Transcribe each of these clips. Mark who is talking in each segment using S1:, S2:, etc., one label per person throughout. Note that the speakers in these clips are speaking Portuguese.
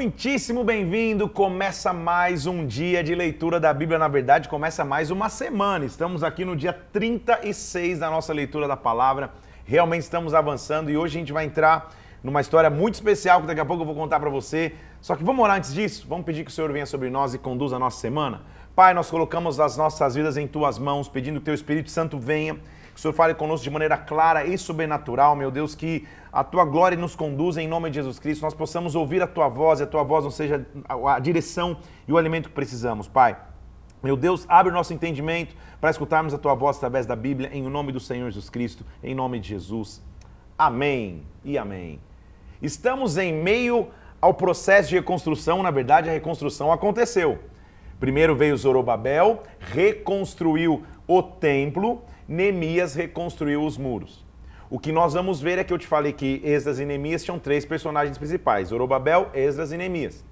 S1: muitíssimo bem-vindo. Começa mais um dia de leitura da Bíblia. Na verdade, começa mais uma semana. Estamos aqui no dia 36 da nossa leitura da palavra. Realmente estamos avançando e hoje a gente vai entrar numa história muito especial que daqui a pouco eu vou contar para você. Só que vamos orar antes disso? Vamos pedir que o Senhor venha sobre nós e conduza a nossa semana? Pai, nós colocamos as nossas vidas em tuas mãos, pedindo que teu Espírito Santo venha o Senhor fale conosco de maneira clara e sobrenatural, meu Deus, que a tua glória nos conduza em nome de Jesus Cristo, nós possamos ouvir a tua voz e a tua voz não seja a, direção e o alimento que precisamos, Pai. Meu Deus, abre o nosso entendimento para escutarmos a tua voz através da Bíblia, em nome do Senhor Jesus Cristo, em nome de Jesus. Amém e amém. Estamos em meio ao processo de reconstrução, na verdade, a reconstrução aconteceu. Primeiro veio Zorobabel, reconstruiu o templo, Neemias reconstruiu os muros. O que nós vamos ver é que eu te falei que Esdras e Neemias tinham três personagens principais: Zorobabel, Esdras e Neemias.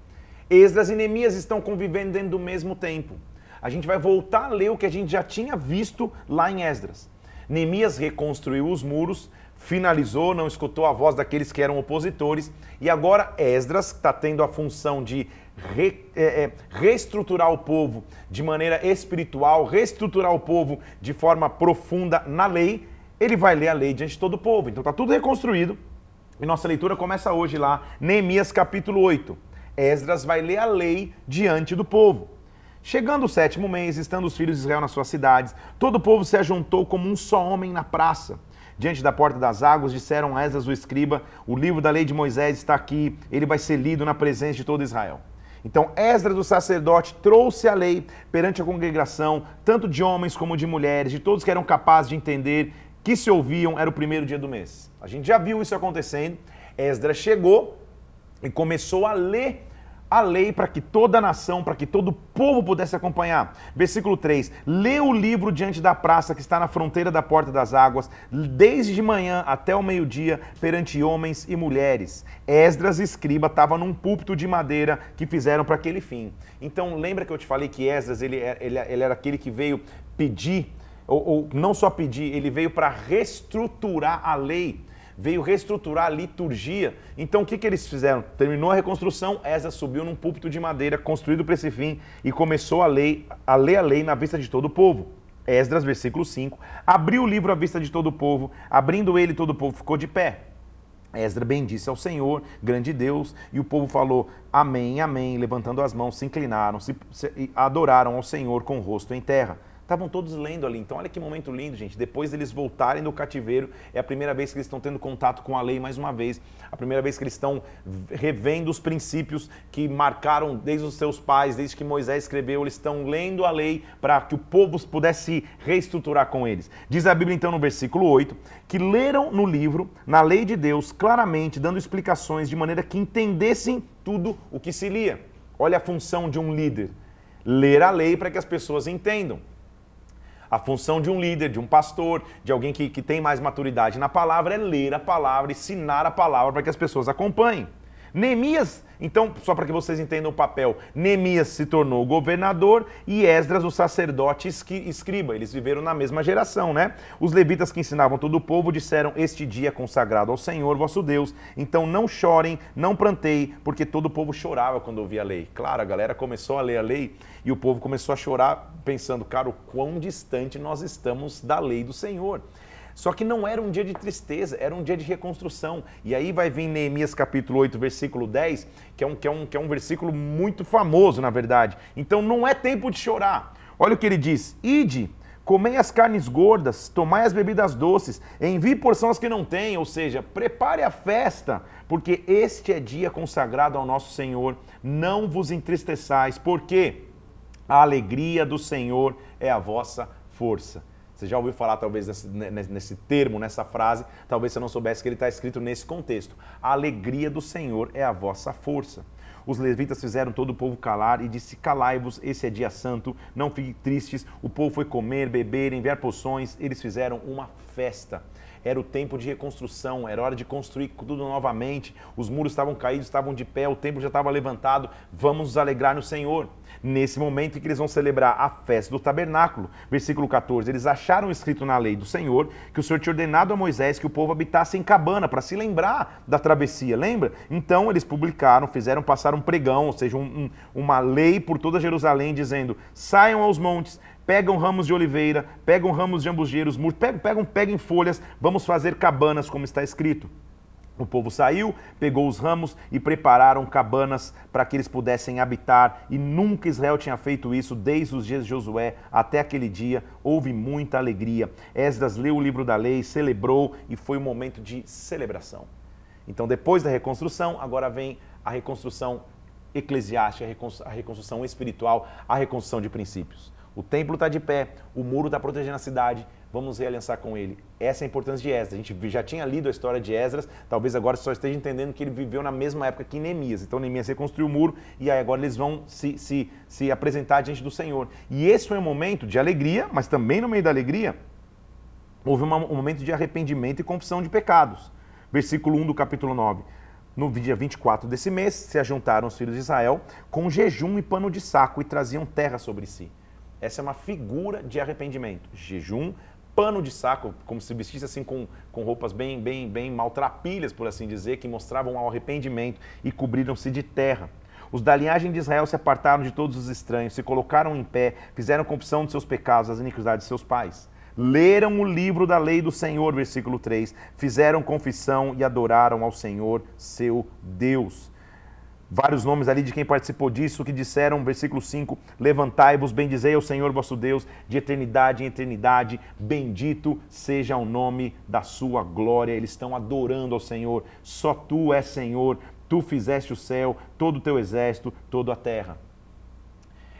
S1: Esdras e Neemias estão convivendo dentro do mesmo tempo. A gente vai voltar a ler o que a gente já tinha visto lá em Esdras. Neemias reconstruiu os muros, finalizou, não escutou a voz daqueles que eram opositores, e agora Esdras está tendo a função de re, é, é, reestruturar o povo de maneira espiritual, reestruturar o povo de forma profunda na lei, ele vai ler a lei diante de todo o povo. Então está tudo reconstruído. E nossa leitura começa hoje lá, Neemias capítulo 8. Esdras vai ler a lei diante do povo. Chegando o sétimo mês, estando os filhos de Israel nas suas cidades, todo o povo se ajuntou como um só homem na praça. Diante da porta das águas, disseram a Esdras o escriba: O livro da lei de Moisés está aqui, ele vai ser lido na presença de todo Israel. Então, Esdras, o sacerdote, trouxe a lei perante a congregação, tanto de homens como de mulheres, de todos que eram capazes de entender, que se ouviam, era o primeiro dia do mês. A gente já viu isso acontecendo. Esdras chegou e começou a ler a lei para que toda a nação, para que todo o povo pudesse acompanhar. Versículo 3: Lê o livro diante da praça que está na fronteira da porta das águas, desde de manhã até o meio-dia, perante homens e mulheres. Esdras, escriba, estava num púlpito de madeira que fizeram para aquele fim. Então, lembra que eu te falei que Esdras ele, ele, ele era aquele que veio pedir, ou, ou não só pedir, ele veio para reestruturar a lei veio reestruturar a liturgia. Então o que, que eles fizeram? Terminou a reconstrução, Esa subiu num púlpito de madeira construído para esse fim e começou a, a ler a lei na vista de todo o povo. Esdras, versículo 5, abriu o livro à vista de todo o povo, abrindo ele todo o povo ficou de pé. Esdras bendisse ao Senhor, grande Deus, e o povo falou amém, amém, levantando as mãos, se inclinaram, se, se adoraram ao Senhor com o rosto em terra. Estavam todos lendo ali. Então, olha que momento lindo, gente. Depois deles voltarem do cativeiro, é a primeira vez que eles estão tendo contato com a lei mais uma vez. A primeira vez que eles estão revendo os princípios que marcaram desde os seus pais, desde que Moisés escreveu. Eles estão lendo a lei para que o povo pudesse se reestruturar com eles. Diz a Bíblia, então, no versículo 8, que leram no livro, na lei de Deus, claramente, dando explicações de maneira que entendessem tudo o que se lia. Olha a função de um líder. Ler a lei para que as pessoas entendam. A função de um líder, de um pastor, de alguém que, que tem mais maturidade na palavra é ler a palavra, ensinar a palavra para que as pessoas acompanhem. Neemias, então, só para que vocês entendam o papel, Neemias se tornou governador e Esdras o sacerdote escriba. Eles viveram na mesma geração, né? Os levitas que ensinavam todo o povo disseram: Este dia é consagrado ao Senhor vosso Deus. Então não chorem, não plantei, porque todo o povo chorava quando ouvia a lei. Claro, a galera começou a ler a lei e o povo começou a chorar, pensando, cara, o quão distante nós estamos da lei do Senhor. Só que não era um dia de tristeza, era um dia de reconstrução. E aí vai vir Neemias capítulo 8, versículo 10, que é um, que é um, que é um versículo muito famoso, na verdade. Então não é tempo de chorar. Olha o que ele diz: Ide, comei as carnes gordas, tomai as bebidas doces, envie porções que não têm, ou seja, prepare a festa, porque este é dia consagrado ao nosso Senhor. Não vos entristeçais, porque a alegria do Senhor é a vossa força. Você já ouviu falar, talvez, nesse, nesse termo, nessa frase, talvez você não soubesse que ele está escrito nesse contexto. A alegria do Senhor é a vossa força. Os levitas fizeram todo o povo calar e disse: Calai-vos, esse é dia santo, não fiquem tristes. O povo foi comer, beber, enviar poções. Eles fizeram uma festa. Era o tempo de reconstrução, era hora de construir tudo novamente. Os muros estavam caídos, estavam de pé, o templo já estava levantado. Vamos nos alegrar no Senhor. Nesse momento em que eles vão celebrar a festa do tabernáculo, versículo 14, eles acharam escrito na lei do Senhor que o Senhor tinha ordenado a Moisés que o povo habitasse em cabana para se lembrar da travessia, lembra? Então eles publicaram, fizeram passar um pregão, ou seja, um, um, uma lei por toda Jerusalém dizendo: saiam aos montes, pegam ramos de oliveira, pegam ramos de ambugeiros, pegam, pegam, peguem folhas, vamos fazer cabanas, como está escrito. O povo saiu, pegou os ramos e prepararam cabanas para que eles pudessem habitar, e nunca Israel tinha feito isso desde os dias de Josué até aquele dia. Houve muita alegria. Esdras leu o livro da lei, celebrou e foi um momento de celebração. Então, depois da reconstrução, agora vem a reconstrução eclesiástica, a reconstrução espiritual, a reconstrução de princípios. O templo está de pé, o muro está protegendo a cidade, vamos realiançar com ele. Essa é a importância de Esdras. A gente já tinha lido a história de Esdras, talvez agora só esteja entendendo que ele viveu na mesma época que Neemias. Então Neemias reconstruiu o muro e aí agora eles vão se, se, se apresentar diante do Senhor. E esse foi um momento de alegria, mas também no meio da alegria houve uma, um momento de arrependimento e confissão de pecados. Versículo 1 do capítulo 9. No dia 24 desse mês, se ajuntaram os filhos de Israel com jejum e pano de saco e traziam terra sobre si. Essa é uma figura de arrependimento. Jejum, pano de saco, como se vestisse assim com, com roupas bem, bem, bem maltrapilhas, por assim dizer, que mostravam ao arrependimento e cobriram-se de terra. Os da linhagem de Israel se apartaram de todos os estranhos, se colocaram em pé, fizeram confissão de seus pecados, das iniquidades de seus pais. Leram o livro da lei do Senhor, versículo 3, fizeram confissão e adoraram ao Senhor, seu Deus vários nomes ali de quem participou disso, que disseram, versículo 5: Levantai-vos, bendizei ao Senhor vosso Deus, de eternidade em eternidade, bendito seja o nome da sua glória. Eles estão adorando ao Senhor, só tu és Senhor, tu fizeste o céu, todo o teu exército, toda a terra.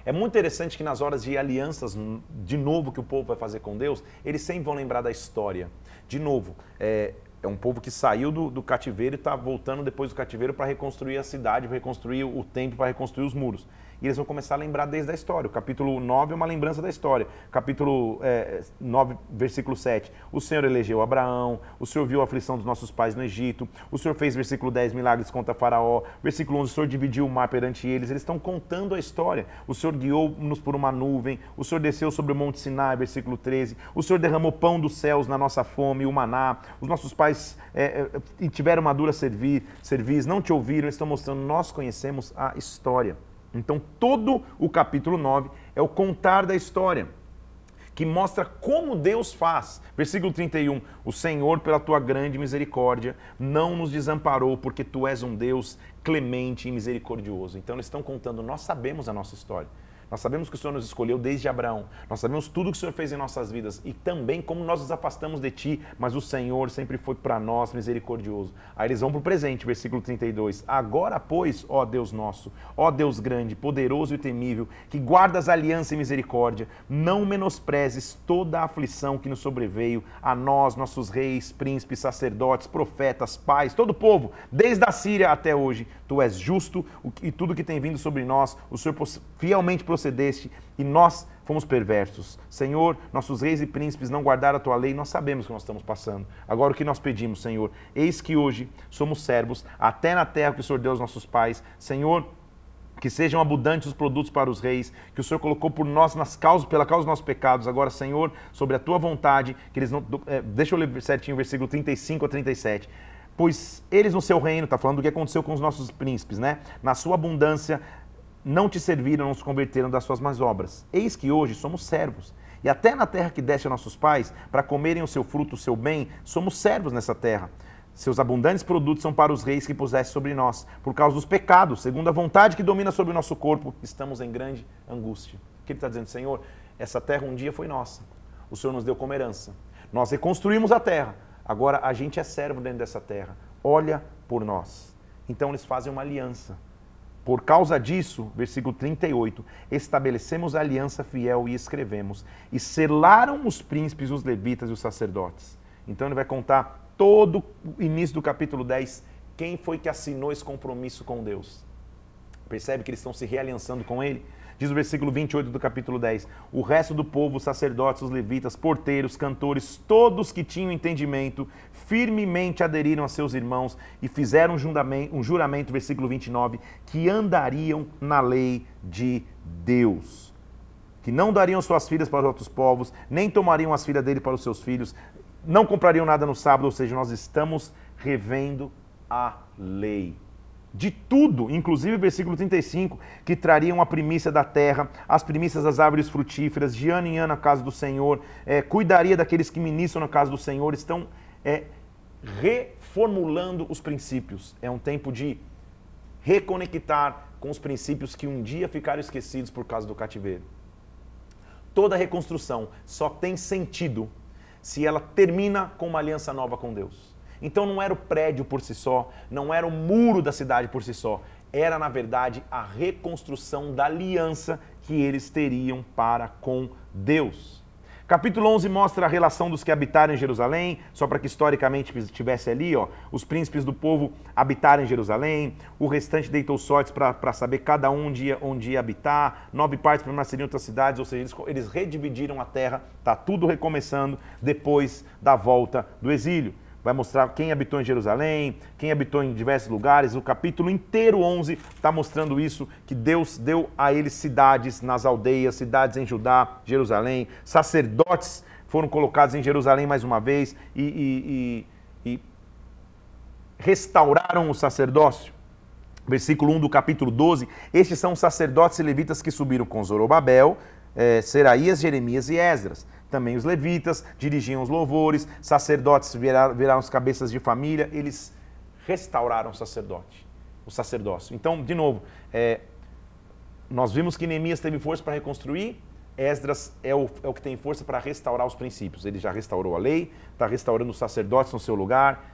S1: É muito interessante que nas horas de alianças, de novo, que o povo vai fazer com Deus, eles sempre vão lembrar da história. De novo, é, é um povo que saiu do, do cativeiro e está voltando depois do cativeiro para reconstruir a cidade, para reconstruir o templo, para reconstruir os muros e eles vão começar a lembrar desde a história. O capítulo 9 é uma lembrança da história. Capítulo é, 9, versículo 7. O Senhor elegeu Abraão, o Senhor viu a aflição dos nossos pais no Egito, o Senhor fez, versículo 10, milagres contra Faraó. Versículo 11, o Senhor dividiu o mar perante eles. Eles estão contando a história. O Senhor guiou-nos por uma nuvem, o Senhor desceu sobre o monte Sinai, versículo 13. O Senhor derramou pão dos céus na nossa fome, o maná. Os nossos pais é, é, tiveram uma dura servir, serviço, não te ouviram, eles estão mostrando, nós conhecemos a história. Então, todo o capítulo 9 é o contar da história, que mostra como Deus faz. Versículo 31: O Senhor, pela tua grande misericórdia, não nos desamparou, porque tu és um Deus clemente e misericordioso. Então, eles estão contando, nós sabemos a nossa história. Nós sabemos que o Senhor nos escolheu desde Abraão. Nós sabemos tudo que o Senhor fez em nossas vidas e também como nós nos afastamos de Ti, mas o Senhor sempre foi para nós misericordioso. Aí eles vão para o presente, versículo 32. Agora, pois, ó Deus nosso, ó Deus grande, poderoso e temível, que guardas aliança e misericórdia, não menosprezes toda a aflição que nos sobreveio a nós, nossos reis, príncipes, sacerdotes, profetas, pais, todo o povo, desde a Síria até hoje. Tu és justo e tudo que tem vindo sobre nós, o Senhor fielmente procedeste e nós fomos perversos. Senhor, nossos reis e príncipes não guardaram a tua lei, nós sabemos que nós estamos passando. Agora o que nós pedimos, Senhor? Eis que hoje somos servos, até na terra que o Senhor deu aos nossos pais. Senhor, que sejam abundantes os produtos para os reis, que o Senhor colocou por nós nas causas, pela causa dos nossos pecados. Agora, Senhor, sobre a tua vontade, que eles não. É, deixa eu ler certinho o versículo 35 a 37 pois eles no seu reino, está falando do que aconteceu com os nossos príncipes, né? Na sua abundância não te serviram, não se converteram das suas más obras. Eis que hoje somos servos. E até na terra que deste a nossos pais, para comerem o seu fruto, o seu bem, somos servos nessa terra. Seus abundantes produtos são para os reis que puseste sobre nós. Por causa dos pecados, segundo a vontade que domina sobre o nosso corpo, estamos em grande angústia. O que ele está dizendo, Senhor? Essa terra um dia foi nossa. O Senhor nos deu como herança. Nós reconstruímos a terra. Agora a gente é servo dentro dessa terra. Olha por nós. Então eles fazem uma aliança por causa disso, versículo 38, estabelecemos a aliança fiel e escrevemos, e selaram os príncipes, os levitas e os sacerdotes. Então ele vai contar todo o início do capítulo 10, quem foi que assinou esse compromisso com Deus. Percebe que eles estão se realiançando com ele? Diz o versículo 28 do capítulo 10: O resto do povo, sacerdotes, os levitas, porteiros, cantores, todos que tinham entendimento, firmemente aderiram a seus irmãos e fizeram um juramento, um juramento, versículo 29, que andariam na lei de Deus. Que não dariam suas filhas para os outros povos, nem tomariam as filhas dele para os seus filhos, não comprariam nada no sábado, ou seja, nós estamos revendo a lei. De tudo, inclusive o versículo 35, que trariam a primícia da terra, as primícias das árvores frutíferas, de ano em ano a casa do Senhor, é, cuidaria daqueles que ministram na casa do Senhor, estão é, reformulando os princípios. É um tempo de reconectar com os princípios que um dia ficaram esquecidos por causa do cativeiro. Toda reconstrução só tem sentido se ela termina com uma aliança nova com Deus. Então não era o prédio por si só, não era o muro da cidade por si só, era na verdade a reconstrução da aliança que eles teriam para com Deus. Capítulo 11 mostra a relação dos que habitaram em Jerusalém, só para que historicamente estivesse ali, ó, os príncipes do povo habitaram em Jerusalém, o restante deitou sortes para saber cada um onde ia, onde ia habitar, nove partes permaneceriam em outras cidades, ou seja, eles, eles redividiram a terra, está tudo recomeçando depois da volta do exílio vai mostrar quem habitou em Jerusalém, quem habitou em diversos lugares. O capítulo inteiro 11 está mostrando isso, que Deus deu a eles cidades nas aldeias, cidades em Judá, Jerusalém, sacerdotes foram colocados em Jerusalém mais uma vez e, e, e, e restauraram o sacerdócio. Versículo 1 do capítulo 12, estes são os sacerdotes e levitas que subiram com Zorobabel, eh, Seraías, Jeremias e Esdras também os levitas dirigiam os louvores, sacerdotes viraram, viraram os cabeças de família, eles restauraram o sacerdote, o sacerdócio. Então, de novo, é, nós vimos que Neemias teve força para reconstruir, Esdras é o, é o que tem força para restaurar os princípios. Ele já restaurou a lei, está restaurando os sacerdotes no seu lugar,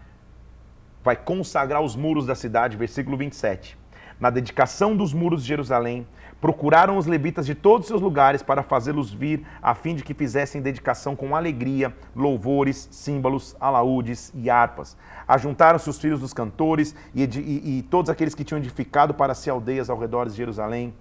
S1: vai consagrar os muros da cidade, versículo 27. Na dedicação dos muros de Jerusalém, procuraram os levitas de todos os seus lugares para fazê-los vir, a fim de que fizessem dedicação com alegria, louvores, símbolos, alaúdes e harpas. Ajuntaram-se os filhos dos cantores e, e, e todos aqueles que tinham edificado para si aldeias ao redor de Jerusalém.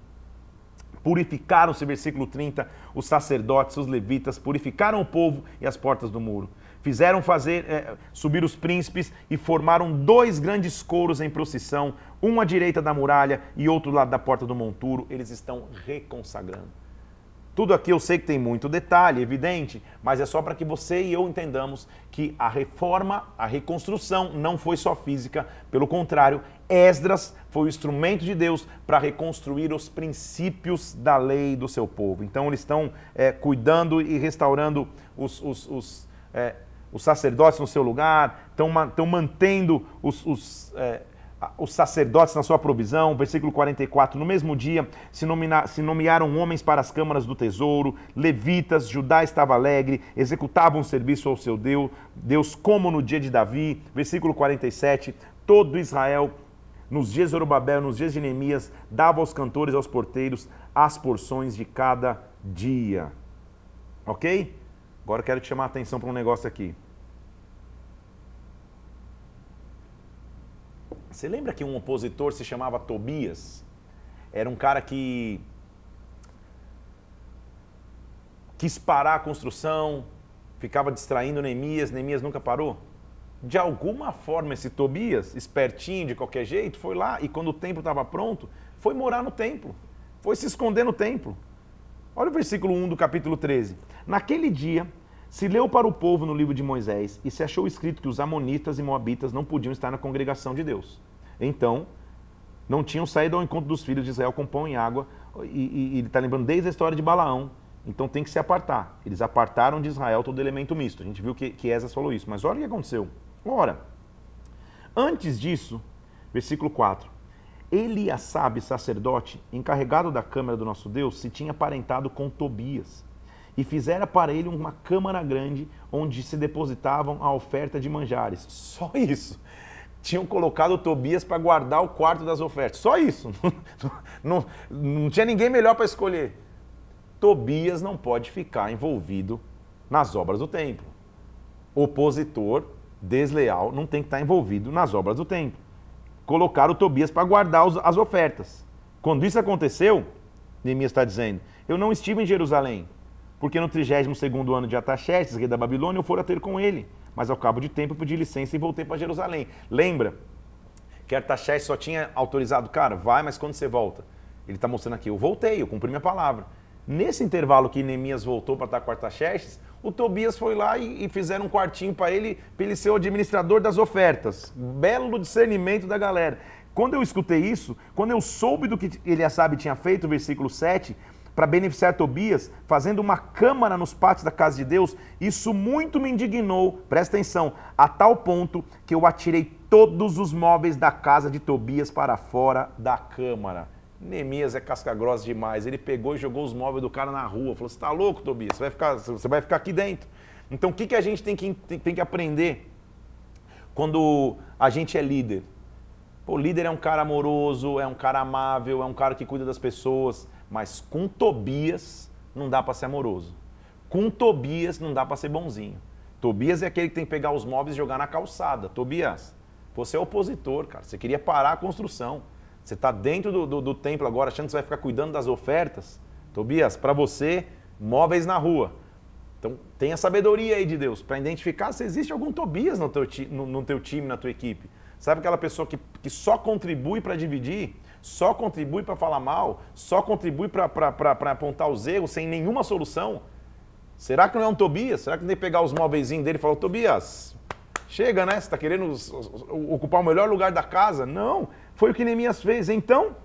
S1: Purificaram-se, versículo 30, os sacerdotes, os levitas, purificaram o povo e as portas do muro fizeram fazer é, subir os príncipes e formaram dois grandes coros em procissão, um à direita da muralha e outro lado da porta do monturo. Eles estão reconsagrando. Tudo aqui eu sei que tem muito detalhe, evidente, mas é só para que você e eu entendamos que a reforma, a reconstrução não foi só física, pelo contrário, Esdras foi o instrumento de Deus para reconstruir os princípios da lei do seu povo. Então eles estão é, cuidando e restaurando os, os, os é, os sacerdotes no seu lugar, estão mantendo os, os, é, os, sacerdotes na sua provisão. Versículo 44: No mesmo dia se, nomina, se nomearam homens para as câmaras do tesouro, levitas, Judá estava alegre, executavam serviço ao seu Deus, Deus como no dia de Davi. Versículo 47: Todo Israel nos dias de Zorobabel, nos dias de Neemias, dava aos cantores, aos porteiros, as porções de cada dia. Ok? Agora quero te chamar a atenção para um negócio aqui. Você lembra que um opositor se chamava Tobias? Era um cara que quis parar a construção, ficava distraindo Neemias, Neemias nunca parou. De alguma forma, esse Tobias, espertinho de qualquer jeito, foi lá e quando o templo estava pronto, foi morar no templo, foi se esconder no templo. Olha o versículo 1 do capítulo 13. Naquele dia, se leu para o povo no livro de Moisés e se achou escrito que os amonitas e moabitas não podiam estar na congregação de Deus. Então, não tinham saído ao encontro dos filhos de Israel com pão e água, e, e, ele está lembrando desde a história de Balaão. Então tem que se apartar. Eles apartaram de Israel todo elemento misto. A gente viu que, que Esas falou isso. Mas olha o que aconteceu. Ora, antes disso, versículo 4. Eliasabe, sacerdote, encarregado da câmara do nosso Deus, se tinha aparentado com Tobias e fizera para ele uma câmara grande onde se depositavam a oferta de manjares. Só isso. Tinham colocado Tobias para guardar o quarto das ofertas. Só isso. Não, não, não tinha ninguém melhor para escolher. Tobias não pode ficar envolvido nas obras do templo. Opositor desleal não tem que estar envolvido nas obras do templo. Colocaram Tobias para guardar as ofertas. Quando isso aconteceu, Neemias está dizendo, eu não estive em Jerusalém, porque no 32º ano de Ataxerxes, rei da Babilônia, eu fora ter com ele. Mas ao cabo de tempo pedi licença e voltei para Jerusalém. Lembra que Artaxerxes só tinha autorizado, cara, vai, mas quando você volta? Ele está mostrando aqui, eu voltei, eu cumpri minha palavra. Nesse intervalo que Neemias voltou para estar com Artaxerxes, o Tobias foi lá e, e fizeram um quartinho para ele, para ele ser o administrador das ofertas. Belo discernimento da galera. Quando eu escutei isso, quando eu soube do que Eliasabe tinha feito, versículo 7, para beneficiar Tobias, fazendo uma câmara nos pátios da casa de Deus, isso muito me indignou, presta atenção, a tal ponto que eu atirei todos os móveis da casa de Tobias para fora da câmara. Neemias é casca grossa demais. Ele pegou e jogou os móveis do cara na rua. Falou: Você está louco, Tobias? Você vai, ficar, você vai ficar aqui dentro. Então, o que, que a gente tem que, tem, tem que aprender quando a gente é líder? O líder é um cara amoroso, é um cara amável, é um cara que cuida das pessoas. Mas com Tobias não dá para ser amoroso. Com Tobias não dá para ser bonzinho. Tobias é aquele que tem que pegar os móveis e jogar na calçada. Tobias, você é opositor, cara. Você queria parar a construção. Você está dentro do, do, do, templo agora, achando que você vai ficar cuidando das ofertas. Tobias, para você, móveis na rua. Então, tenha sabedoria aí de Deus para identificar se existe algum Tobias no teu, no, no teu time, na tua equipe. Sabe aquela pessoa que, que só contribui para dividir? Só contribui para falar mal? Só contribui para apontar os erros sem nenhuma solução? Será que não é um Tobias? Será que tem que pegar os móveis dele e falar, Tobias, chega, né? Você está querendo ocupar o melhor lugar da casa? Não. Foi o que Neemias fez. Então,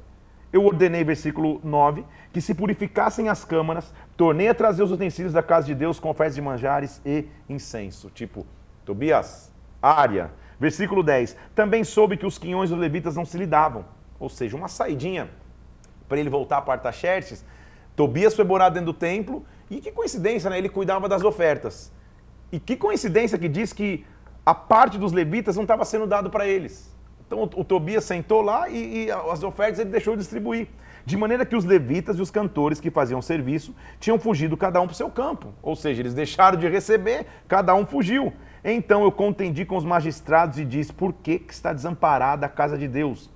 S1: eu ordenei, versículo 9, que se purificassem as câmaras, tornei a trazer os utensílios da casa de Deus com ofertas de manjares e incenso. Tipo, Tobias, área. Versículo 10, também soube que os quinhões dos levitas não se lidavam. Ou seja, uma saidinha para ele voltar para Artaxerxes. Tobias foi morar dentro do templo e que coincidência, né? Ele cuidava das ofertas. E que coincidência que diz que a parte dos levitas não estava sendo dado para eles. Então o, o Tobias sentou lá e, e, as ofertas ele deixou de distribuir. De maneira que os levitas e os cantores que faziam serviço tinham fugido cada um para o seu campo. Ou seja, eles deixaram de receber, cada um fugiu. Então eu contendi com os magistrados e disse: Por que, que está desamparada a casa de Deus?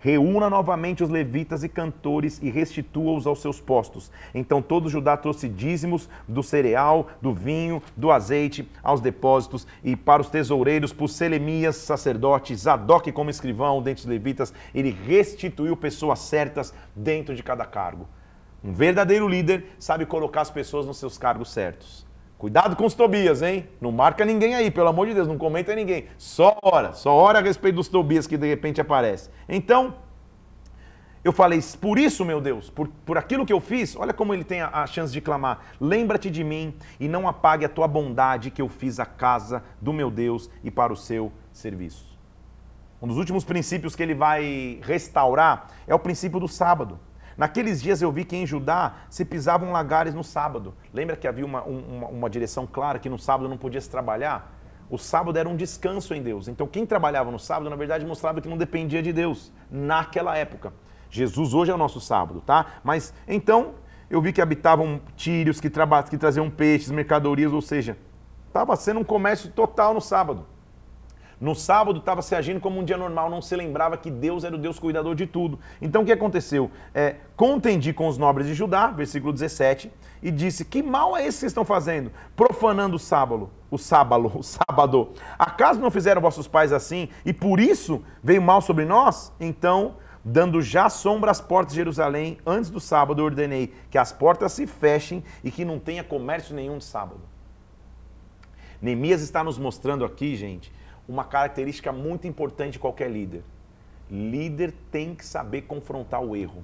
S1: Reúna novamente os levitas e cantores e restitua-os aos seus postos. Então todo Judá trouxe dízimos do cereal, do vinho, do azeite aos depósitos e para os tesoureiros, por Selemias, sacerdote, Zadok como escrivão, dentre os levitas, ele restituiu pessoas certas dentro de cada cargo. Um verdadeiro líder sabe colocar as pessoas nos seus cargos certos. Cuidado com os Tobias, hein? Não marca ninguém aí, pelo amor de Deus, não comenta ninguém. Só ora, só ora a respeito dos Tobias que de repente aparece. Então, eu falei, por isso, meu Deus, por, por aquilo que eu fiz, olha como ele tem a, a chance de clamar. Lembra-te de mim e não apague a tua bondade que eu fiz à casa do meu Deus e para o seu serviço. Um dos últimos princípios que ele vai restaurar é o princípio do sábado. Naqueles dias eu vi que em Judá se pisavam lagares no sábado. Lembra que havia uma, uma, uma direção clara que no sábado não podia se trabalhar? O sábado era um descanso em Deus. Então quem trabalhava no sábado, na verdade, mostrava que não dependia de Deus naquela época. Jesus hoje é o nosso sábado, tá? Mas então eu vi que habitavam tírios, que, que traziam peixes, mercadorias, ou seja, estava sendo um comércio total no sábado. No sábado estava se agindo como um dia normal, não se lembrava que Deus era o Deus cuidador de tudo. Então o que aconteceu? É, contendi com os nobres de Judá, versículo 17, e disse: Que mal é esse que estão fazendo? Profanando o sábado, o sábado, o sábado. Acaso não fizeram vossos pais assim e por isso veio mal sobre nós? Então, dando já sombra às portas de Jerusalém, antes do sábado, ordenei que as portas se fechem e que não tenha comércio nenhum de sábado. Neemias está nos mostrando aqui, gente, uma característica muito importante de qualquer líder. Líder tem que saber confrontar o erro.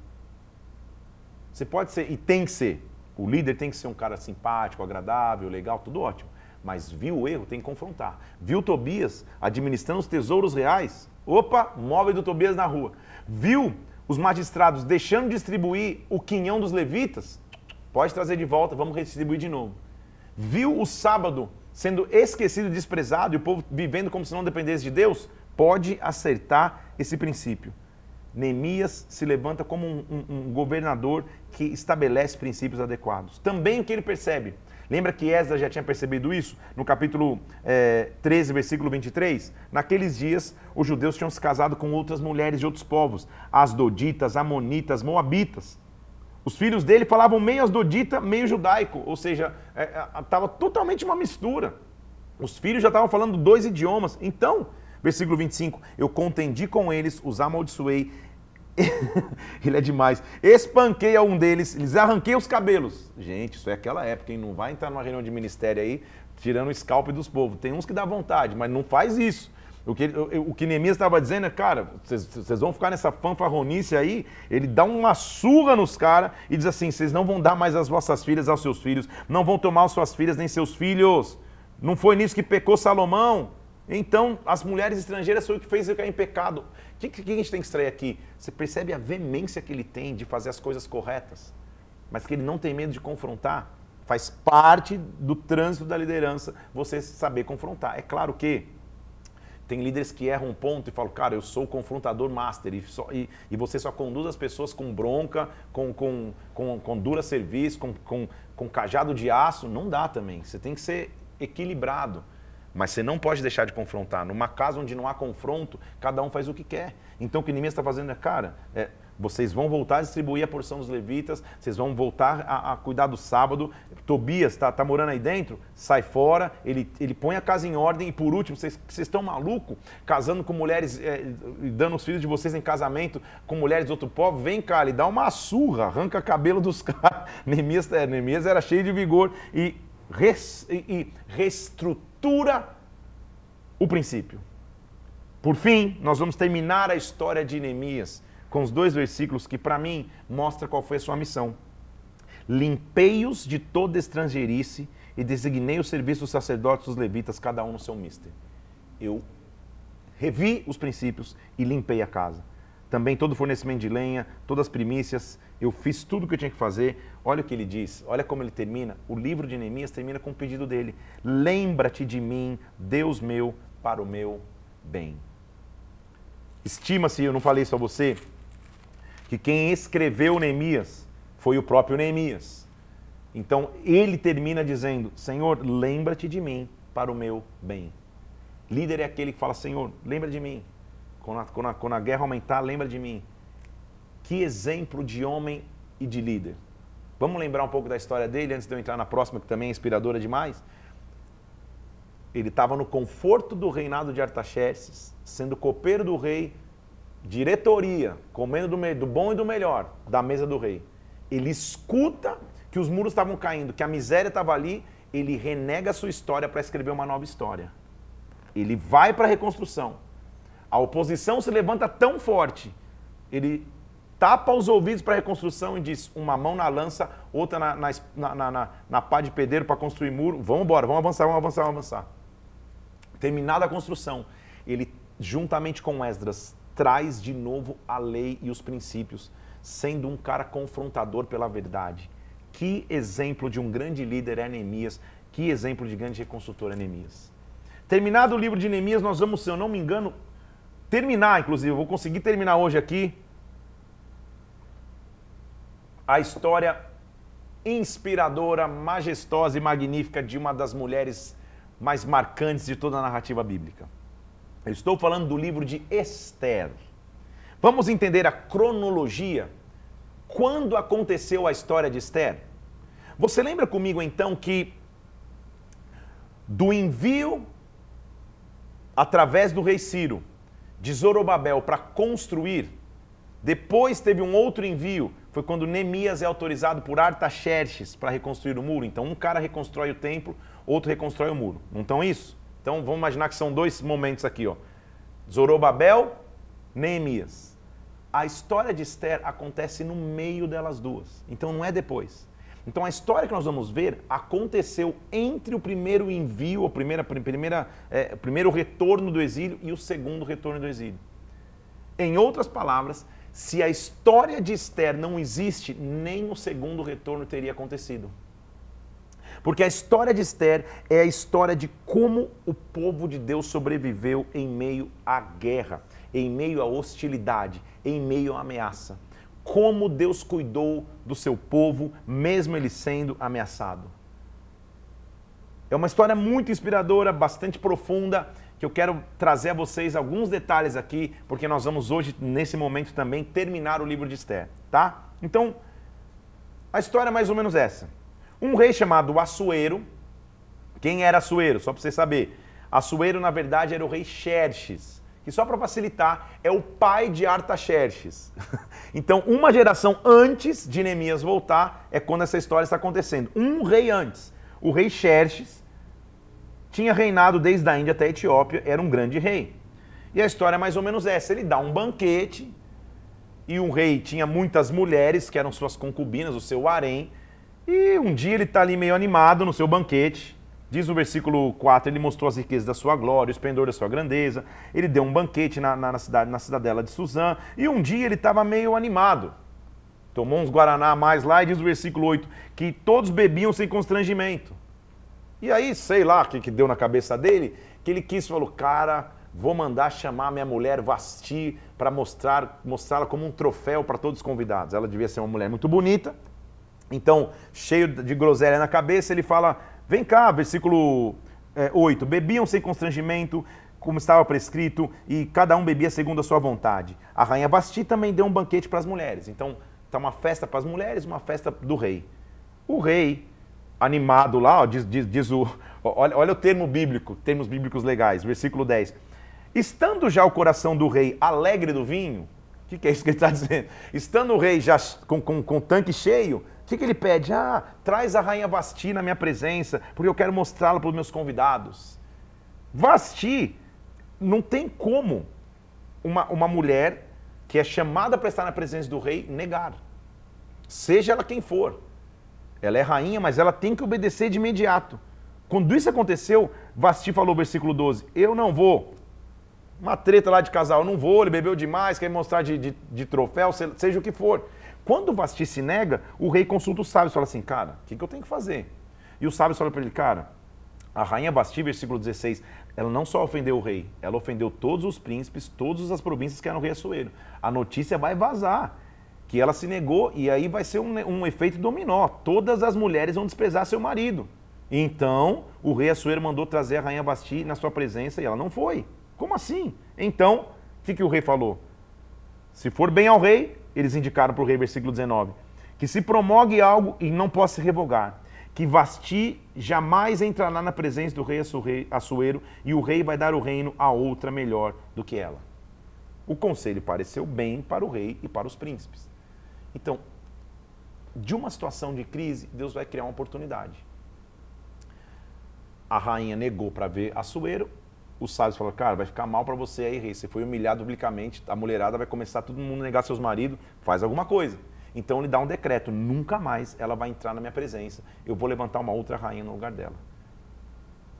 S1: Você pode ser, e tem que ser, o líder tem que ser um cara simpático, agradável, legal, tudo ótimo. Mas viu o erro, tem que confrontar. Viu Tobias administrando os tesouros reais? Opa, móvel do Tobias na rua. Viu os magistrados deixando de distribuir o quinhão dos levitas? Pode trazer de volta, vamos redistribuir de novo. Viu o sábado sendo esquecido e desprezado e o povo vivendo como se não dependesse de Deus, pode acertar esse princípio. Neemias se levanta como um, um, um, governador que estabelece princípios adequados. Também o que ele percebe. Lembra que Esdras já tinha percebido isso? No capítulo é, 13, versículo 23? Naqueles dias, os judeus tinham se casado com outras mulheres de outros povos, as doditas, amonitas, moabitas. Os filhos dele falavam meio asdodita, meio judaico, ou seja, estava é, é, totalmente uma mistura. Os filhos já estavam falando dois idiomas. Então, versículo 25: Eu contendi com eles, os amaldiçoei. Ele é demais. Espanquei a um deles, lhes arranquei os cabelos. Gente, isso é aquela época, hein? Não vai entrar numa reunião de ministério aí tirando o scalp dos povos. Tem uns que dá vontade, mas não faz isso. O que, o, que Neemias estava dizendo é, cara, vocês vão ficar nessa fanfarronice aí, ele dá uma surra nos caras e diz assim, vocês não vão dar mais as vossas filhas aos seus filhos, não vão tomar as suas filhas nem seus filhos. Não foi nisso que pecou Salomão? Então, as mulheres estrangeiras foi o que fez eu cair em pecado. O que, que a gente tem que extrair aqui? Você percebe a veemência que ele tem de fazer as coisas corretas, mas que ele não tem medo de confrontar? Faz parte do trânsito da liderança você saber confrontar. É claro que tem líderes que erram um ponto e falam, cara, eu sou o confrontador master. E, só, e, e você só conduz as pessoas com bronca, com, com, com, com dura serviço, com, com, com cajado de aço. Não dá também. Você tem que ser equilibrado. Mas você não pode deixar de confrontar. Numa casa onde não há confronto, cada um faz o que quer. Então o que Neemias está fazendo é, cara, é, vocês vão voltar a distribuir a porção dos levitas, vocês vão voltar a, a cuidar do sábado. Tobias está tá morando aí dentro, sai fora, ele, ele põe a casa em ordem. E por último, vocês, estão malucos casando com mulheres, é, dando os filhos de vocês em casamento com mulheres de outro povo? Vem cá, ele dá uma surra, arranca cabelo dos caras. Neemias, é, era cheio de vigor e, res, e, e reestrutura o princípio. Por fim, nós vamos terminar a história de Neemias com os dois versículos que, para mim, mostra qual foi a sua missão. Limpei-os de toda estrangeirice e designei o serviço dos sacerdotes dos levitas, cada um no seu mister. Eu revi os princípios e limpei a casa. Também todo o fornecimento de lenha, todas as primícias, eu fiz tudo o que eu tinha que fazer. Olha o que ele diz, olha como ele termina. O livro de Neemias termina com o pedido dele: Lembra-te de mim, Deus meu, para o meu bem. Estima-se, eu não falei isso a você, que quem escreveu Neemias foi o próprio Neemias. Então ele termina dizendo: Senhor, lembra-te de mim para o meu bem. Líder é aquele que fala: Senhor, lembra de mim. Quando a, quando a, quando a guerra aumentar, lembra de mim. Que exemplo de homem e de líder. Vamos lembrar um pouco da história dele antes de eu entrar na próxima, que também é inspiradora demais? Ele estava no conforto do reinado de Artaxerxes, sendo copeiro do rei, diretoria, comendo do, do bom e do melhor da mesa do rei. Ele escuta que os muros estavam caindo, que a miséria estava ali, ele renega a sua história para escrever uma nova história. Ele vai para a reconstrução. A oposição se levanta tão forte, ele tapa os ouvidos para a reconstrução e diz: uma mão na lança, outra na, na, na, na, na pá de pedreiro para construir muro. Vamos embora, vamos avançar, vamos avançar, vamos avançar. Terminada a construção, ele, juntamente com Esdras, traz de novo a lei e os princípios, sendo um cara confrontador pela verdade. Que exemplo de um grande líder é Neemias, que exemplo de grande reconstrutor é Neemias. Terminado o livro de Neemias, nós vamos, se eu não me engano, terminar, inclusive, eu vou conseguir terminar hoje aqui a história inspiradora, majestosa e magnífica de uma das mulheres mais marcantes de toda a narrativa bíblica. Eu estou falando do livro de Esther. Vamos entender a cronologia. Quando aconteceu a história de Esther? Você lembra comigo então que do envio através do rei Ciro de Zorobabel para construir, depois teve um outro envio, foi quando Neemias é autorizado por Artaxerxes para reconstruir o muro. Então um cara reconstrói o templo, outro reconstrói o muro. Não estão isso? Então vamos imaginar que são dois momentos aqui, ó. Zorobabel, Neemias. A história de Esther acontece no meio delas duas. Então não é depois. Então a história que nós vamos ver aconteceu entre o primeiro envio, a primeira, primeira, é, o primeiro retorno do exílio e o segundo retorno do exílio. Em outras palavras, se a história de Esther não existe, nem o segundo retorno teria acontecido. Porque a história de Esther é a história de como o povo de Deus sobreviveu em meio à guerra, em meio à hostilidade, em meio à ameaça. Como Deus cuidou do seu povo, mesmo ele sendo ameaçado. É uma história muito inspiradora, bastante profunda, que eu quero trazer a vocês alguns detalhes aqui, porque nós vamos hoje, nesse momento também, terminar o livro de Esther, tá? Então, A história é mais ou menos essa. Um rei chamado Assuero. Quem era Assuero? Só para você saber. Assuero, na verdade, era o rei Xerxes, que só para facilitar, é o pai de Artaxerxes. então, uma geração antes de Neemias voltar é quando essa história está acontecendo. Um rei antes. O rei Xerxes tinha reinado desde a Índia até a Etiópia, era um grande rei. E a história é mais ou menos essa: ele dá um banquete, e um rei tinha muitas mulheres, que eram suas concubinas, o seu harém, e um dia ele está ali meio animado no seu banquete. Diz o versículo 4, ele mostrou as riquezas da sua glória, o esplendor da sua grandeza. Ele deu um banquete na, na, na cidade, na cidadela de Suzã. E um dia ele estava meio animado. Tomou uns Guaraná a mais lá e diz o versículo 8 que todos bebiam sem constrangimento. E aí, sei lá o que, que deu na cabeça dele, que ele quis, falou, cara, vou mandar chamar minha mulher Vasti para mostrar mostrá-la como um troféu para todos os convidados. Ela devia ser uma mulher muito bonita. Então, cheio de groselha na cabeça, ele fala: Vem cá, versículo é, 8: Bebiam sem constrangimento, como estava prescrito, e cada um bebia segundo a sua vontade. A rainha Vasti também deu um banquete para as mulheres. Então, está uma festa para as mulheres, uma festa do rei. O rei, animado lá, ó, diz, diz, diz o. Olha, olha o termo bíblico, termos bíblicos legais, versículo 10 Estando já o coração do rei alegre do vinho, o que, que, é isso que ele está dizendo? Estando o rei já com, com, com o tanque cheio, o que, que ele pede? Ah, traz a rainha Vasti na minha presença, porque eu quero mostrá-la para os meus convidados. Vasti, não tem como uma, uma mulher que é chamada para estar na presença do rei negar. Seja ela quem for. Ela é rainha, mas ela tem que obedecer de imediato. Quando isso aconteceu, Vasti falou, versículo 12: Eu não vou uma treta lá de casal, não vou, ele bebeu demais, quer mostrar de, de, de troféu, seja o que for. Quando o Vasti se nega, o rei consulta os sábios e fala assim, cara, o que, que eu tenho que fazer? E os sábios falam para ele, cara, a rainha Vasti, versículo 16, ela não só ofendeu o rei, ela ofendeu todos os príncipes, todas as províncias que eram rei Assuero. A notícia vai vazar, que ela se negou e aí vai ser um, um efeito dominó. Todas as mulheres vão desprezar seu marido. Então, o rei Assuero mandou trazer a rainha Vasti na sua presença e ela não foi. Como assim? Então, o que, que o rei falou? Se for bem ao rei, eles indicaram para o rei, versículo 19, que se promogue algo e não possa se revogar, que Vasti jamais entrará na presença do rei Assuero e o rei vai dar o reino a outra melhor do que ela. O conselho pareceu bem para o rei e para os príncipes. Então, de uma situação de crise, Deus vai criar uma oportunidade. A rainha negou para ver Assuero, os sábios falaram, cara, vai ficar mal para você aí, rei. Você foi humilhado publicamente, a mulherada vai começar todo mundo a negar seus maridos, faz alguma coisa. Então ele dá um decreto, nunca mais ela vai entrar na minha presença. Eu vou levantar uma outra rainha no lugar dela.